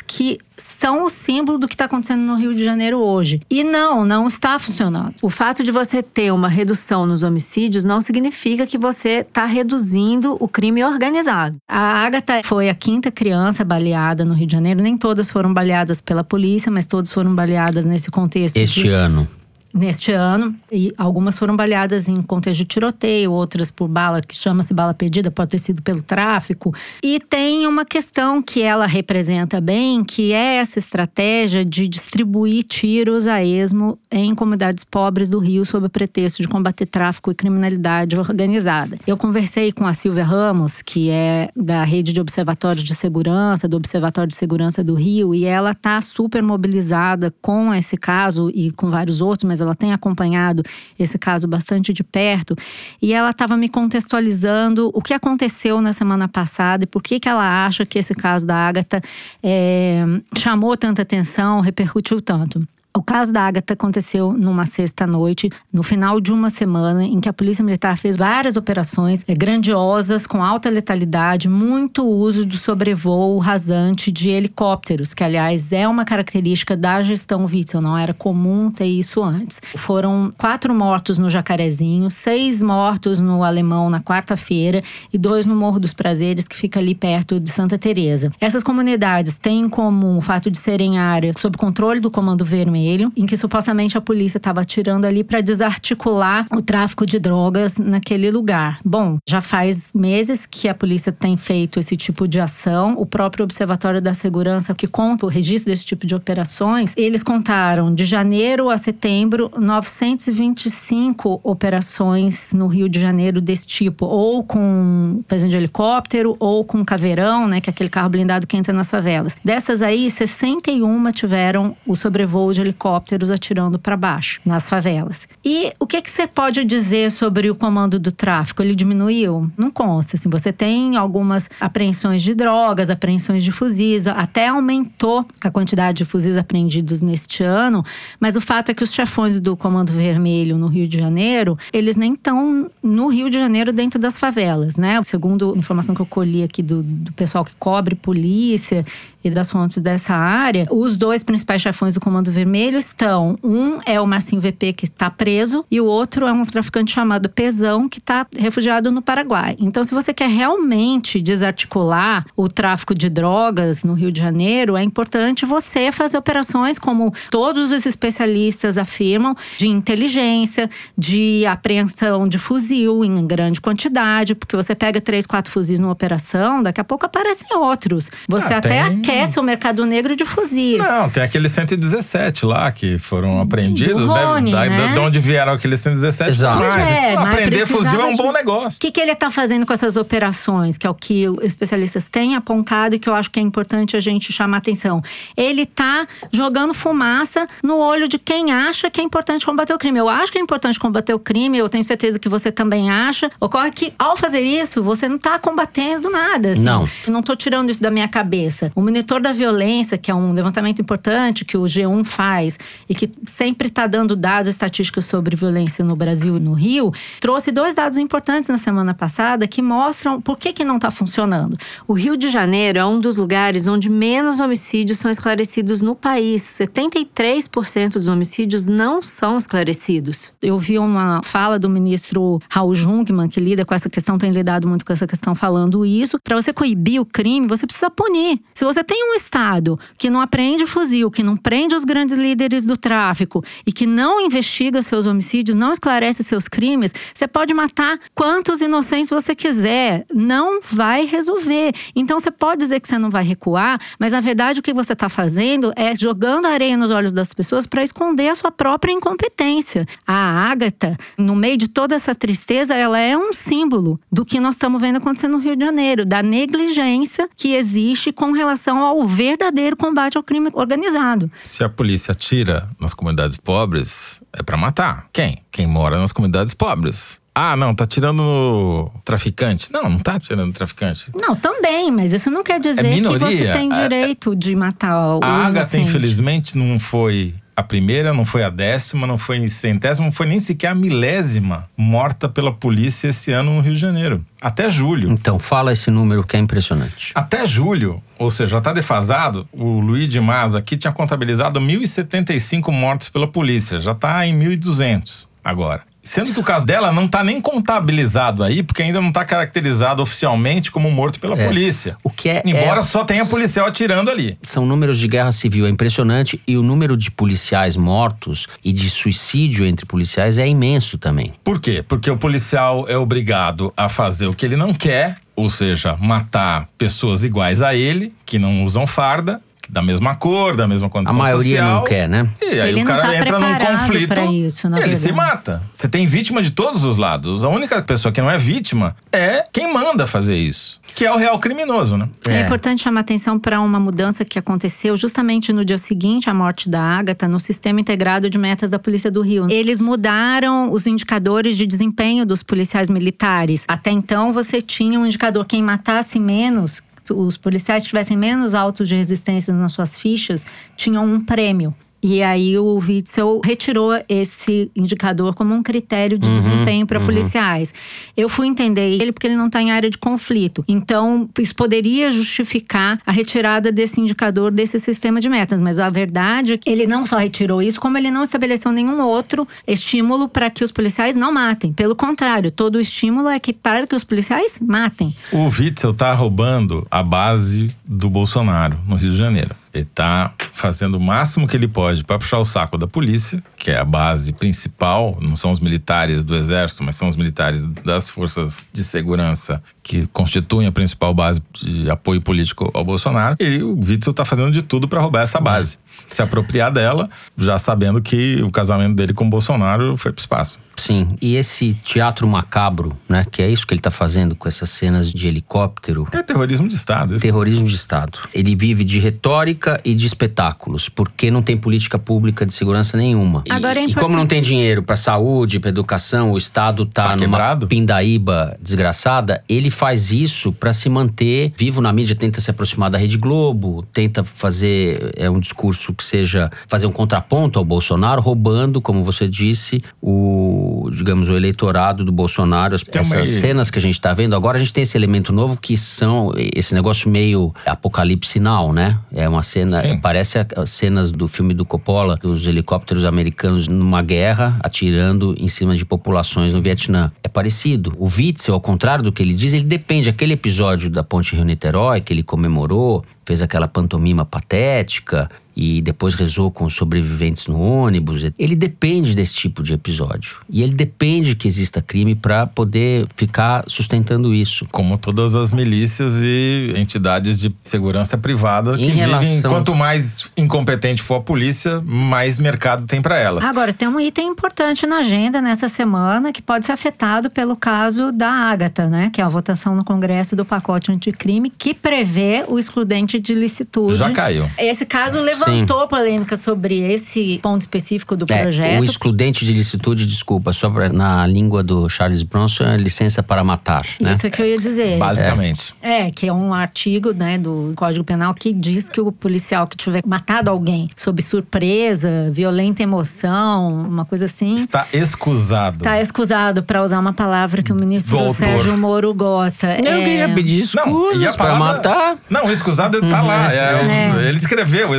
E: que são o símbolo do que está acontecendo no Rio de Janeiro hoje. E não, não está funcionando. O fato de você ter uma redução nos homicídios não significa que você está reduzindo o crime organizado. A Agatha foi a quinta criança baleada no Rio de Janeiro. Nem todas foram baleadas pela polícia, mas todas foram baleadas nesse contexto.
B: Este
E: de-
B: ano.
E: Neste ano. E algumas foram baleadas em contexto de tiroteio, outras por bala que chama-se bala perdida, pode ter sido pelo tráfico. E tem uma questão que ela representa bem, que é essa estratégia de distribuir tiros a esmo em comunidades pobres do Rio sob o pretexto de combater tráfico e criminalidade organizada. Eu conversei com a Silvia Ramos, que é da rede de observatórios de segurança, do Observatório de Segurança do Rio, e ela está super mobilizada com esse caso e com vários outros, mas ela tem acompanhado esse caso bastante de perto. E ela estava me contextualizando o que aconteceu na semana passada e por que, que ela acha que esse caso da Agatha é, chamou tanta atenção, repercutiu tanto. O caso da Agatha aconteceu numa sexta-noite, no final de uma semana, em que a Polícia Militar fez várias operações é, grandiosas, com alta letalidade, muito uso do sobrevoo rasante de helicópteros, que, aliás, é uma característica da gestão Witzel, não era comum ter isso antes. Foram quatro mortos no Jacarezinho, seis mortos no Alemão na quarta-feira e dois no Morro dos Prazeres, que fica ali perto de Santa Teresa. Essas comunidades têm em comum o fato de serem áreas sob controle do Comando Vermelho, em que supostamente a polícia estava atirando ali para desarticular o tráfico de drogas naquele lugar. Bom, já faz meses que a polícia tem feito esse tipo de ação. O próprio Observatório da Segurança, que conta o registro desse tipo de operações, eles contaram de janeiro a setembro 925 operações no Rio de Janeiro desse tipo, ou com presença de helicóptero, ou com caveirão, né, que é aquele carro blindado que entra nas favelas. Dessas aí, 61 tiveram o sobrevoo de helicópteros atirando para baixo nas favelas. E o que que você pode dizer sobre o comando do tráfico? Ele diminuiu? Não consta. Assim, você tem algumas apreensões de drogas, apreensões de fuzis, até aumentou a quantidade de fuzis apreendidos neste ano, mas o fato é que os chefões do Comando Vermelho no Rio de Janeiro, eles nem estão no Rio de Janeiro dentro das favelas, né? Segundo a informação que eu colhi aqui do, do pessoal que cobre polícia e das fontes dessa área, os dois principais chefões do Comando Vermelho estão. Um é o Marcinho VP, que está preso, e o outro é um traficante chamado Pesão, que está refugiado no Paraguai. Então, se você quer realmente desarticular o tráfico de drogas no Rio de Janeiro, é importante você fazer operações como todos os especialistas afirmam, de inteligência, de apreensão de fuzil em grande quantidade, porque você pega três, quatro fuzis numa operação, daqui a pouco aparecem outros. Você
G: Ah,
E: até
G: tem.
E: Aquece o mercado negro de fuzis.
G: Não, tem aqueles 117 lá que foram apreendidos,
E: Do Rony,
G: né? Da-
E: né?
G: De onde vieram aqueles 117?
B: Exato.
G: Mas,
E: Pois é, mas
G: aprender fuzil é um bom negócio.
E: O que, que ele está fazendo com essas operações, que é o que os especialistas têm apontado e que eu acho que é importante a gente chamar atenção? Ele está jogando fumaça no olho de quem acha que é importante combater o crime. Eu acho que é importante combater o crime, eu tenho certeza que você também acha. Ocorre que, ao fazer isso, você não está combatendo nada. assim.
B: Não.
E: Eu não estou tirando isso da minha cabeça. O monitor da violência, que é um levantamento importante que o G1 faz e que sempre está dando dados estatísticos sobre violência no Brasil e no Rio, trouxe dois dados importantes na semana passada que mostram por que, que não está funcionando. O Rio de Janeiro é um dos lugares onde menos homicídios são esclarecidos no país. 73% dos homicídios não são esclarecidos. Eu vi uma fala do ministro Raul Jungmann, que lida com essa questão, tem lidado muito com essa questão, falando isso. Para você coibir o crime, você precisa punir. Se você tem um Estado que não apreende fuzil, que não prende os grandes líderes do tráfico e que não investiga seus homicídios, não esclarece seus crimes, você pode matar quantos inocentes você quiser. Não vai resolver. Então você pode dizer que você não vai recuar, mas na verdade o que você está fazendo é jogando areia nos olhos das pessoas para esconder a sua própria incompetência. A Ágata, no meio de toda essa tristeza, ela é um símbolo do que nós estamos vendo acontecer no Rio de Janeiro, da negligência que existe com relação ao verdadeiro combate ao crime organizado.
G: Se a polícia atira nas comunidades pobres, é pra matar. Quem? Quem mora nas comunidades pobres. Ah, não, tá tirando no traficante. Não, não tá tirando no traficante.
E: Não, também, mas isso não quer dizer
G: É
E: que você tem
G: É-
E: direito de matar o
G: A Agatha, infelizmente, não foi a primeira, não foi a décima, não foi a centésima, não foi nem sequer a milésima morta pela polícia esse ano no Rio de Janeiro. Até julho.
B: Então, fala esse número que é impressionante.
G: Até julho, ou seja, já está defasado, o Luiz de Maza aqui tinha contabilizado 1.075 mortos pela polícia. Já está em 1.200 agora. Sendo que o caso dela não está nem contabilizado aí, porque ainda não está caracterizado oficialmente como morto pela
B: É.
G: polícia.
B: O que é-
G: Embora
B: é-
G: só tenha policial atirando ali.
B: São números de guerra civil, é impressionante. E o número de policiais mortos e de suicídio entre policiais é imenso também.
G: Por quê? Porque o policial é obrigado a fazer o que ele não quer, ou seja, matar pessoas iguais a ele, que não usam farda, da mesma cor, da mesma
B: A
G: condição
B: maioria
G: social.
B: não quer, né?
G: E aí
E: Ele
G: o
E: não
G: cara
E: tá
G: entra num conflito,
E: isso, na
G: ele se mata. Você tem vítima de todos os lados. A única pessoa que não é vítima é quem manda fazer isso, que é o real criminoso, né?
E: É.
B: É.
E: importante chamar atenção para uma mudança que aconteceu justamente no dia seguinte à morte da Ágata no sistema integrado de metas da Polícia do Rio. Eles mudaram os indicadores de desempenho dos policiais militares. Até então você tinha um indicador quem matasse menos os policiais tivessem menos autos de resistência nas suas fichas tinham um prêmio. E aí o Witzel retirou esse indicador como um critério de desempenho para policiais. Eu fui entender ele porque ele não está em área de conflito. Então, isso poderia justificar a retirada desse indicador desse sistema de metas. Mas a verdade é que ele não só retirou isso, como ele não estabeleceu nenhum outro estímulo para que os policiais não matem. Pelo contrário, todo o estímulo é que para que os policiais matem.
G: O Witzel tá roubando a base do Bolsonaro no Rio de Janeiro. Ele tá fazendo o máximo que ele pode para puxar o saco da polícia, que é a base principal, não são os militares do exército, mas são os militares das forças de segurança que constituem a principal base de apoio político ao Bolsonaro. E o Witzel tá fazendo de tudo para roubar essa base. Se apropriar dela, já sabendo que o casamento dele com o Bolsonaro foi pro espaço.
B: Sim, e esse teatro macabro, né? Que é isso que ele tá fazendo com essas cenas de helicóptero.
G: É terrorismo de Estado. Isso.
B: Terrorismo de Estado. Ele vive de retórica e de espetáculos, porque não tem política pública de segurança nenhuma. E-
E: Agora é
B: e, como não tem dinheiro para saúde, para educação, o Estado tá,
G: Tá
B: numa
G: quebrado?
B: pindaíba desgraçada, ele faz isso para se manter vivo na mídia, tenta se aproximar da Rede Globo, tenta fazer é um discurso que seja fazer um contraponto ao Bolsonaro, roubando, como você disse, o digamos o eleitorado do Bolsonaro, as,
G: uma-
B: essas cenas que a gente tá vendo agora, a gente tem esse elemento novo que são esse negócio meio apocalipse now, né? É uma cena,
G: Sim.
B: parece as cenas do filme do Coppola, dos helicópteros americanos numa guerra atirando em cima de populações no Vietnã. É parecido. O Witzel, ao contrário do que ele diz, ele depende aquele episódio da Ponte Rio-Niterói que ele comemorou, fez aquela pantomima patética e depois rezou com os sobreviventes no ônibus. Ele depende desse tipo de episódio. E ele depende que exista crime para poder ficar sustentando isso.
G: Como todas as milícias e entidades de segurança privada que
B: Em
G: vivem.
B: relação-
G: Quanto mais incompetente for a polícia, mais mercado tem para elas.
E: Agora, tem um item importante na agenda nessa semana que pode ser afetado pelo caso da Ágata, né? Que é a votação no Congresso do pacote anticrime, que prevê o excludente de licitude.
G: Já caiu.
E: Esse caso levantou polêmica sobre esse ponto específico do
B: É,
E: projeto.
B: o excludente de licitude, desculpa, só pra, na língua do Charles Bronson, é licença para matar, né?
E: Isso é que eu ia dizer.
G: Basicamente.
E: É, que é um artigo né, do Código Penal que diz que o policial que tiver matado alguém sob surpresa, violenta emoção, uma coisa assim.
G: Está escusado.
E: Tá escusado para usar uma palavra que o ministro
G: Doutor.
E: Sérgio Moro gosta.
B: Eu
E: É,
B: queria pedir
G: e a
B: para matar.
G: Não, o escusado tá lá. É,
E: É.
G: Ele escreveu o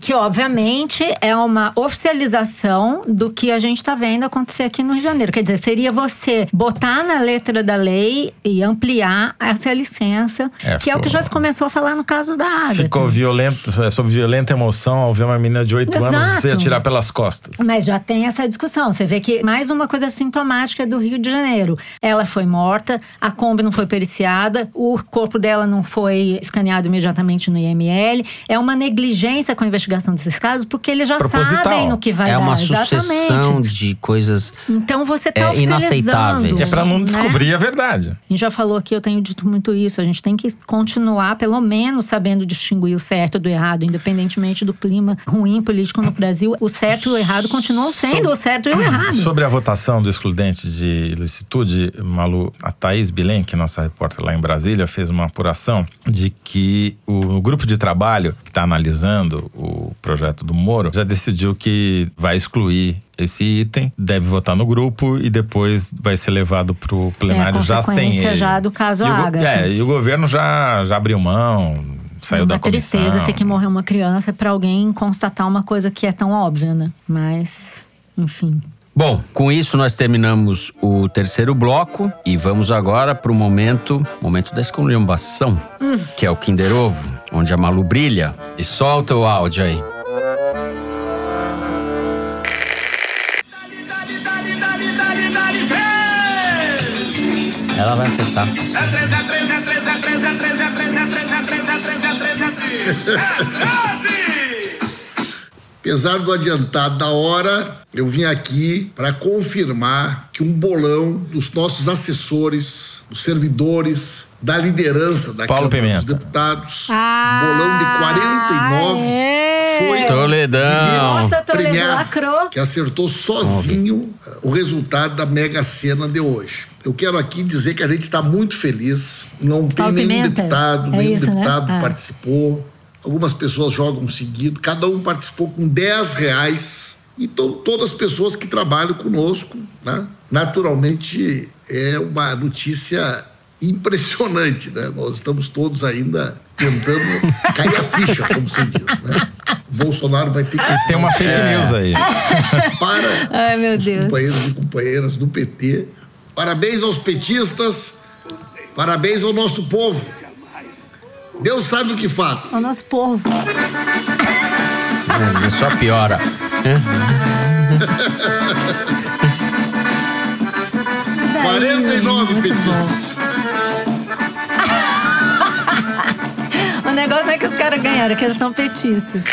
E: Que, obviamente, é uma oficialização do que a gente está vendo acontecer aqui no Rio de Janeiro. Quer dizer, seria você botar na letra da lei e ampliar essa licença,
G: É,
E: que é o que já se começou a falar no caso da Ágata.
G: Ficou violento, é, sob violenta emoção ao ver uma menina de 8 anos se atirar pelas costas.
E: Mas já tem essa discussão. Você vê que mais uma coisa sintomática do Rio de Janeiro. Ela foi morta, a Kombi não foi periciada, o corpo dela não foi escaneado imediatamente no IML. É uma negligência com a investigação desses casos, porque eles já
G: Proposital.
E: sabem no que vai
B: é
E: dar.
B: uma sucessão
E: Exatamente.
B: de coisas.
E: Então você tá
B: É, inaceitáveis.
G: É pra não
E: né?
G: descobrir a verdade.
E: A gente já falou aqui, eu tenho dito muito isso. A gente tem que continuar, pelo menos, sabendo distinguir o certo do errado, independentemente do clima ruim político no Brasil. O certo e o errado continuam sendo o certo e o errado.
G: Sobre a votação do excludente de ilicitude, Malu, a Thaís Bilenque, nossa repórter lá em Brasília, fez uma apuração de que o grupo de trabalho que está analisando o projeto do Moro já decidiu que vai excluir esse item, deve votar no grupo e depois vai ser levado para o plenário já sem
E: É
G: ele.
E: já do caso
G: e
E: Ágata.
G: É, e o governo já, já abriu mão, saiu
E: é
G: da
E: uma
G: comissão.
E: tristeza ter que morrer uma criança para alguém constatar uma coisa que é tão óbvia, né? Mas, enfim.
B: Bom, com isso nós terminamos o terceiro bloco e vamos agora para o momento, momento da esculhambação, que é o Kinder Ovo, onde a Malu brilha e solta o áudio aí. Ela vai acertar.
I: Apesar do adiantado da hora, eu vim aqui para confirmar que um bolão dos nossos assessores, dos servidores, da liderança da
G: Paulo
I: Câmara
G: Pimenta.
I: dos Deputados, bolão de 49
E: é.
I: foi
B: Toledão.
E: Nossa,
I: premiado,
E: lacrou.
I: que acertou sozinho uh, o resultado da Mega Sena de hoje. Eu quero aqui dizer que a gente está muito feliz. Não tem
E: Paulo
I: nenhum
E: Pimenta,
I: deputado,
E: é
I: nenhum
E: isso, né?
I: deputado
E: Ah.
I: participou. Algumas pessoas jogam seguido, cada um participou com 10 reais. Então, todas as pessoas que trabalham conosco, né? naturalmente, é uma notícia impressionante, né? Nós estamos todos ainda tentando cair a ficha, como se diz, né? O Bolsonaro vai ter que...
G: Tem uma fake
I: É.
G: news aí.
I: Para
E: Ai, meu
I: os
E: Deus.
I: companheiros e companheiras do PT. Parabéns aos petistas, parabéns ao nosso povo. Deus sabe o que faz.
E: O nosso povo.
B: É, só piora.
E: Daí,
I: 49
E: muito
I: petistas.
E: O negócio não é que os caras ganharam, é que eles são petistas.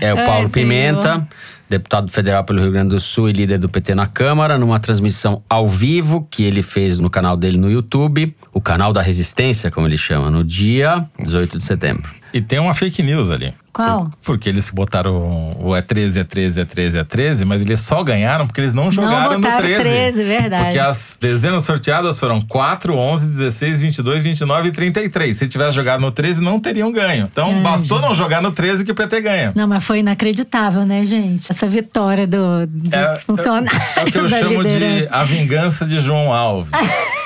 B: É o
E: Ai,
B: Paulo
E: senhor.
B: Deputado federal pelo Rio Grande do Sul e líder do PT na Câmara, numa transmissão ao vivo que ele fez no canal dele no YouTube, o canal da Resistência, como ele chama, no dia 18 de setembro.
G: E tem uma fake news ali.
E: Qual?
G: Porque eles botaram o é 13, é 13, é 13, é 13, mas eles só ganharam porque eles não jogaram no
E: botaram
G: 13.
E: 13, verdade.
G: Porque as dezenas sorteadas foram 4, 11, 16, 22, 29 e 33. Se tivesse jogado no 13, não teriam ganho. Então
E: Ai,
G: bastou
E: gente.
G: não jogar no 13 que o PT ganha.
E: Não, mas foi inacreditável, né, gente? Essa vitória do, dos
G: É-
E: funcionários
G: É o que eu chamo de
E: liderança.
G: a vingança de João Alves.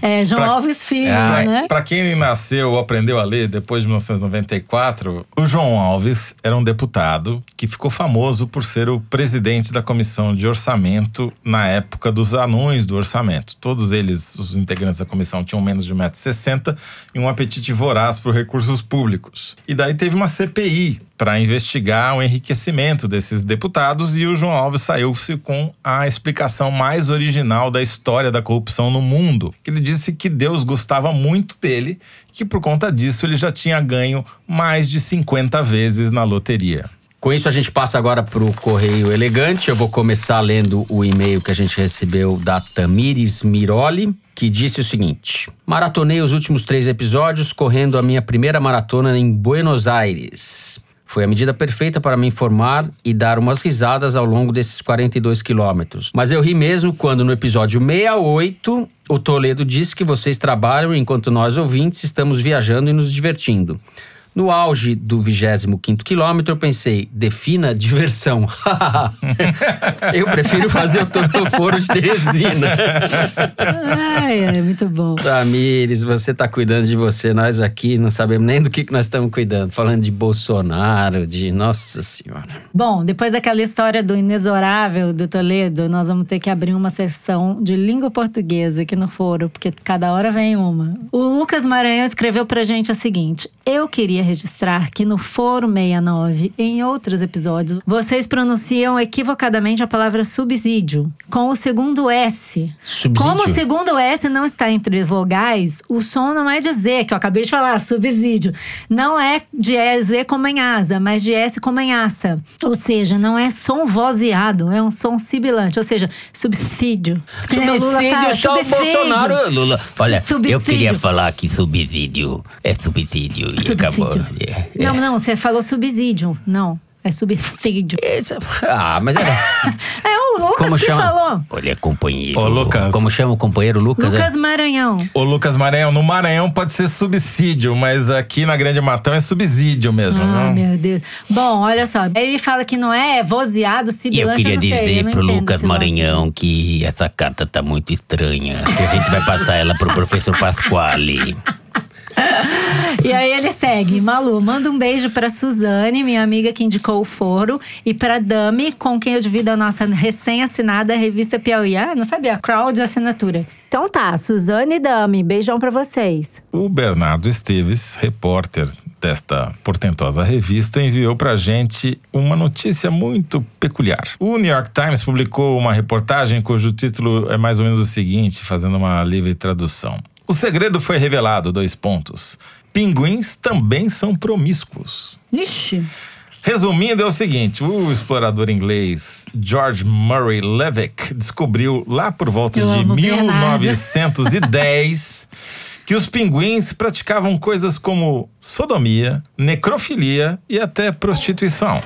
E: É, João
G: Pra-
E: Alves Filho,
G: É,
E: né?
G: Pra quem nasceu ou aprendeu a ler depois de 1994, o João Alves era um deputado que ficou famoso por ser o presidente da comissão de orçamento na época dos anões do orçamento. Todos eles, os integrantes da comissão, tinham menos de 1,60m e um apetite voraz por recursos públicos. E daí teve uma CPI para investigar o enriquecimento desses deputados e o João Alves saiu-se com a explicação mais original da história da corrupção no mundo. Ele disse que Deus gostava muito dele que por conta disso ele já tinha ganho mais de 50 vezes na loteria.
B: Com isso, a gente passa agora para o Correio Elegante. Eu vou começar lendo o e-mail que a gente recebeu da Tamires Miroli, que disse o seguinte: Maratonei os últimos três episódios correndo a minha primeira maratona em Buenos Aires. Foi a medida perfeita para me informar e dar umas risadas ao longo desses 42 quilômetros. Mas eu ri mesmo quando no episódio 68 o Toledo disse que vocês trabalham enquanto nós ouvintes estamos viajando e nos divertindo. No auge do 25 quilômetro, eu pensei, defina diversão. eu prefiro fazer o to- foro de Teresina.
E: Ai, ai, muito bom.
B: Tamires, você tá cuidando de você. Nós aqui não sabemos nem do que, que nós estamos cuidando. Falando de Bolsonaro, de. Nossa Senhora.
E: Bom, depois daquela história do inexorável do Toledo, nós vamos ter que abrir uma sessão de língua portuguesa aqui no foro, porque cada hora vem uma. O Lucas Maranhão escreveu pra gente a seguinte: Eu queria registrar que no Foro 69, em outros episódios, vocês pronunciam equivocadamente a palavra subsídio, com o segundo S.
B: Subsídio?
E: Como o segundo S não está entre vogais, o som não é de Z, que eu acabei de falar, subsídio. Não é de Z como em asa, mas de S como em aça. Ou seja, não é som vozeado, é um som sibilante. Ou seja, subsídio. Que nem o Lula fala,
B: só o
E: subsídio.
B: Bolsonaro. Lula, olha, eu
E: Subsídio.
B: queria falar que subsídio é subsídio e
E: Subsídio.
B: acabou. É, é.
E: Não, não, você falou subsídio. Não, é subsídio.
B: Esse- Ah, mas é.
E: É o Lucas
B: Como
E: que
B: chama?
E: falou.
B: Olha, companheiro.
G: Ô, Lucas.
B: Como chama o companheiro Lucas?
E: Lucas
B: é?
E: Maranhão.
G: O Lucas Maranhão, no Maranhão pode ser subsídio, mas aqui na Grande Matão é subsídio mesmo.
E: Ah,
G: viu?
E: meu Deus. Bom, olha só. Ele fala que não é vozeado,
B: E
E: sibilante.
B: eu queria
E: não sei, eu
B: dizer
E: não
B: pro Lucas
E: lance.
B: Maranhão que essa carta tá muito estranha. Que a gente vai passar ela pro professor Pasquale.
E: E aí ele segue. Malu, manda um beijo pra Suzane, minha amiga que indicou o foro. E pra Dami, com quem eu divido a nossa recém-assinada revista Piauí. Ah, não sabia? Crowd assinatura. Então tá, Suzane e Dami, beijão pra vocês.
G: O Bernardo Esteves, repórter desta portentosa revista, enviou pra gente uma notícia muito peculiar. O New York Times publicou uma reportagem cujo título é mais ou menos o seguinte, fazendo uma livre tradução. O segredo foi revelado, dois pontos. Pinguins também são promíscuos.
E: Ixi.
G: Resumindo, é o seguinte: o explorador inglês George Murray Levick descobriu lá por volta
E: Eu
G: de
E: amo Bernardo.
G: 1910 que os pinguins praticavam coisas como sodomia, necrofilia e até prostituição.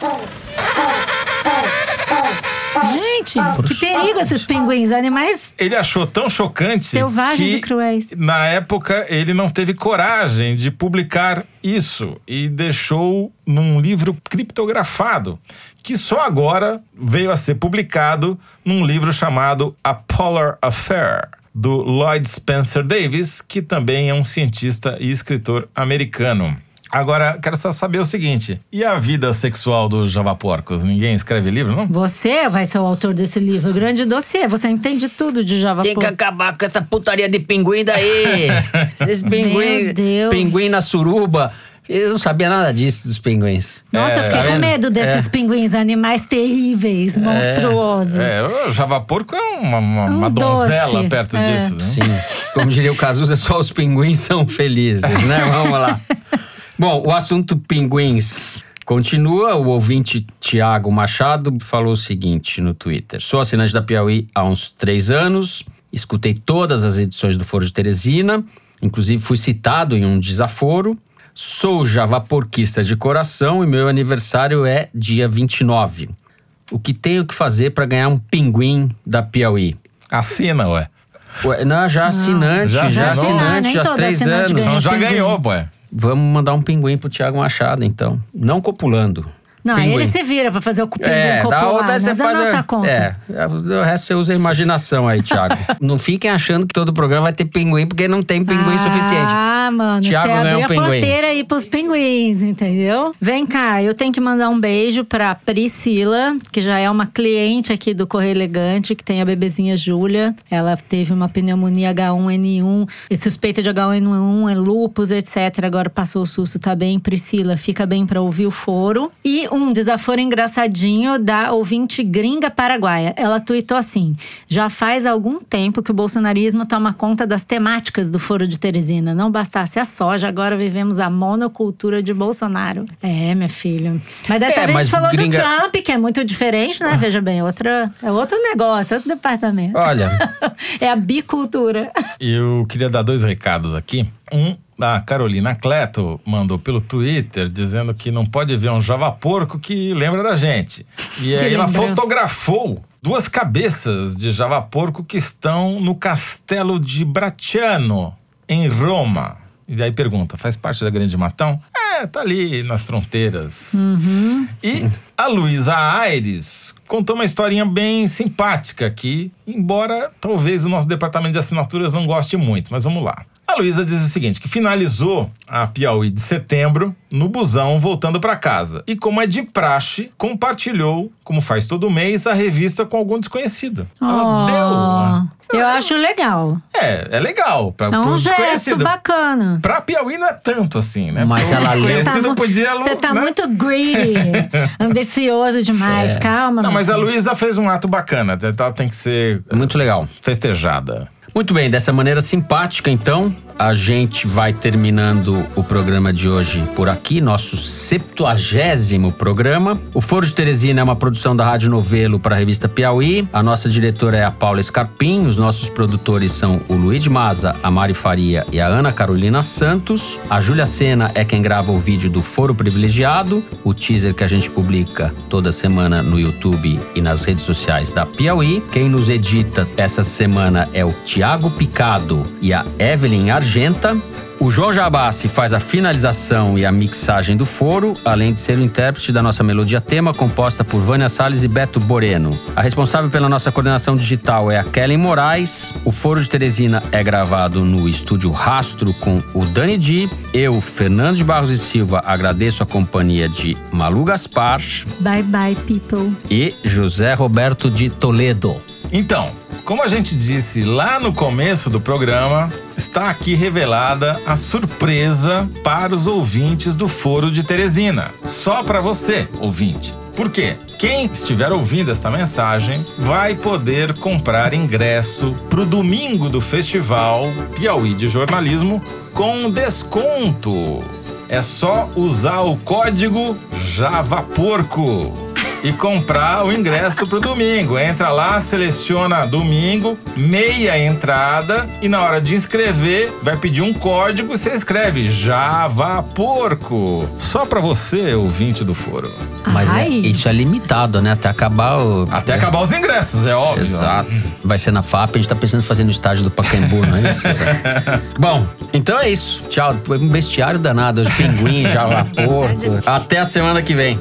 E: Gente, que perigo esses pinguins, animais
G: Ele achou tão chocante
E: selvagens
G: que
E: e cruéis.
G: na época ele não teve coragem de publicar isso e deixou num livro criptografado, que só agora veio a ser publicado num livro chamado A Polar Affair, do Lloyd Spencer Davis, que também é um cientista e escritor americano. Agora, quero só saber o seguinte: e a vida sexual dos javaporcos? Ninguém escreve livro, não?
E: Você vai ser o autor desse livro, grande dossiê. Você entende tudo de Java
B: Tem que acabar com essa putaria de pinguim daí. Esses pinguim,
E: Meu Deus.
B: pinguim na suruba. Eu não sabia nada disso dos pinguins.
E: Nossa, eu fiquei
B: tá
E: com
B: vendo?
E: medo desses
B: É.
E: pinguins, animais terríveis, monstruosos.
G: É, o javaporco é uma, uma,
E: Um
G: uma donzela
E: doce,
G: perto
E: é.
G: disso, né?
B: Sim. Como diria o Cazuza, só os pinguins são felizes, né? Vamos lá. Bom, o assunto pinguins continua. O ouvinte Tiago Machado falou o seguinte no Twitter: Sou assinante da Piauí há uns três anos, escutei todas as edições do Foro de Teresina, inclusive fui citado em um desaforo. Sou javaporquista de coração e meu aniversário é dia 29. O que tenho que fazer para ganhar um pinguim da Piauí?
G: Assina, ué.
B: Ué, não, já assinante,
G: Já
B: já,
G: assinou?
B: Assinante, já há três
E: assinante
B: anos.
G: Então já
E: pinguim.
G: ganhou, ué.
B: Vamos mandar um pinguim pro Thiago Machado, então. Não copulando.
E: Não,
B: pinguim.
E: ele se vira pra fazer o pinguim
B: É, da
E: copular,
B: outra
E: né?
B: você
E: da
B: faz.
E: nossa
B: a-
E: conta.
B: É, o resto você usa a imaginação aí, Thiago. não fiquem achando que todo programa vai ter pinguim, porque não tem pinguim suficiente.
E: Ah, mano,
B: Thiago
E: você
B: ganhou
E: abriu a
B: pinguim.
E: porteira aí pros pinguins, entendeu? Vem cá, eu tenho que mandar um beijo pra Priscila, que já é uma cliente aqui do Correio Elegante, que tem a bebezinha Júlia. Ela teve uma pneumonia H1N1, e suspeita de H1N1, é lupus, etc. Agora passou o susto, tá bem? Priscila, fica bem pra ouvir o foro. E um desaforo engraçadinho da ouvinte gringa paraguaia. Ela tuitou assim: já faz algum tempo que o bolsonarismo toma conta das temáticas do Foro de Teresina. Não bastasse a soja, agora vivemos a monocultura de Bolsonaro. É, minha filha. Mas dessa
B: É,
E: vez a
B: mas
E: gente falou
B: gringa-
E: do Trump, que é muito diferente, né? Veja bem, outra, é outro negócio, outro departamento.
B: Olha,
E: é a bicultura.
G: Eu queria dar dois recados aqui. Um, a Carolina Cleto mandou pelo Twitter dizendo que não pode ver um javaporco que lembra da gente. E aí ela fotografou duas cabeças de javaporco que estão no castelo de Bracciano, em Roma. E aí pergunta, faz parte da Grande Matão? É, tá ali nas fronteiras. E a Luísa Aires contou uma historinha bem simpática aqui, embora talvez o nosso departamento de assinaturas não goste muito, mas vamos lá. A Luísa diz o seguinte, que finalizou a Piauí de setembro no busão voltando para casa. E como é de praxe, compartilhou, como faz todo mês, a revista com algum desconhecido. Ela
E: Oh,
G: deu.
E: Eu acho legal.
G: É, é legal. Pra,
E: É um gesto bacana.
G: Pra Piauí não é tanto assim, né?
B: Mas
G: Porque
B: ela leu-
G: desconhecido
E: mu-
G: podia...
E: Você tá
G: né?
E: muito greedy, ambicioso demais. Calma,
G: Não, mas a. Luísa fez um ato bacana. Ela tem que ser
B: muito legal.
G: festejada.
B: Muito bem, dessa maneira simpática, então, a gente vai terminando o programa de hoje por aqui, nosso septuagésimo programa. O Foro de Teresina é uma produção da Rádio Novelo para a revista Piauí. A nossa diretora é a Paula Scarpim, os nossos produtores são o Luiz Maza, a Mari Faria e a Ana Carolina Santos. A Júlia Sena é quem grava o vídeo do Foro Privilegiado, o teaser que a gente publica toda semana no YouTube e nas redes sociais da Piauí. Quem nos edita essa semana é o Tiago Picado e a Evelyn O João Jabassi faz a finalização e a mixagem do foro, além de ser o intérprete da nossa melodia tema, composta por Vânia Salles e Beto Boreno. A responsável pela nossa coordenação digital é a Kellen Moraes. O Foro de Teresina é gravado no estúdio Rastro com o Dani Di. Eu, Fernando de Barros e Silva, agradeço a companhia de Malu Gaspar
E: Bye bye, people.
B: e José Roberto de Toledo.
G: Então, como a gente disse lá no começo do programa, está aqui revelada a surpresa para os ouvintes do Foro de Teresina. Só para você, ouvinte. Por quê? Quem estiver ouvindo essa mensagem vai poder comprar ingresso para o domingo do festival Piauí de Jornalismo com desconto. É só usar o código JavaPorco. E comprar o ingresso pro domingo. Entra lá, seleciona domingo, meia entrada e na hora de inscrever vai pedir um código e você escreve Java Porco. Só pra você, ouvinte do foro.
B: Mas é- isso é limitado, né? Até acabar o.
G: Até acabar os ingressos, é óbvio.
B: Exato. Vai ser na FAP, a gente tá pensando em fazer no estádio do Pacaembu, não é isso? Bom, então é isso. Tchau. Foi um bestiário danado. Pinguim, java porco. Até a semana que vem.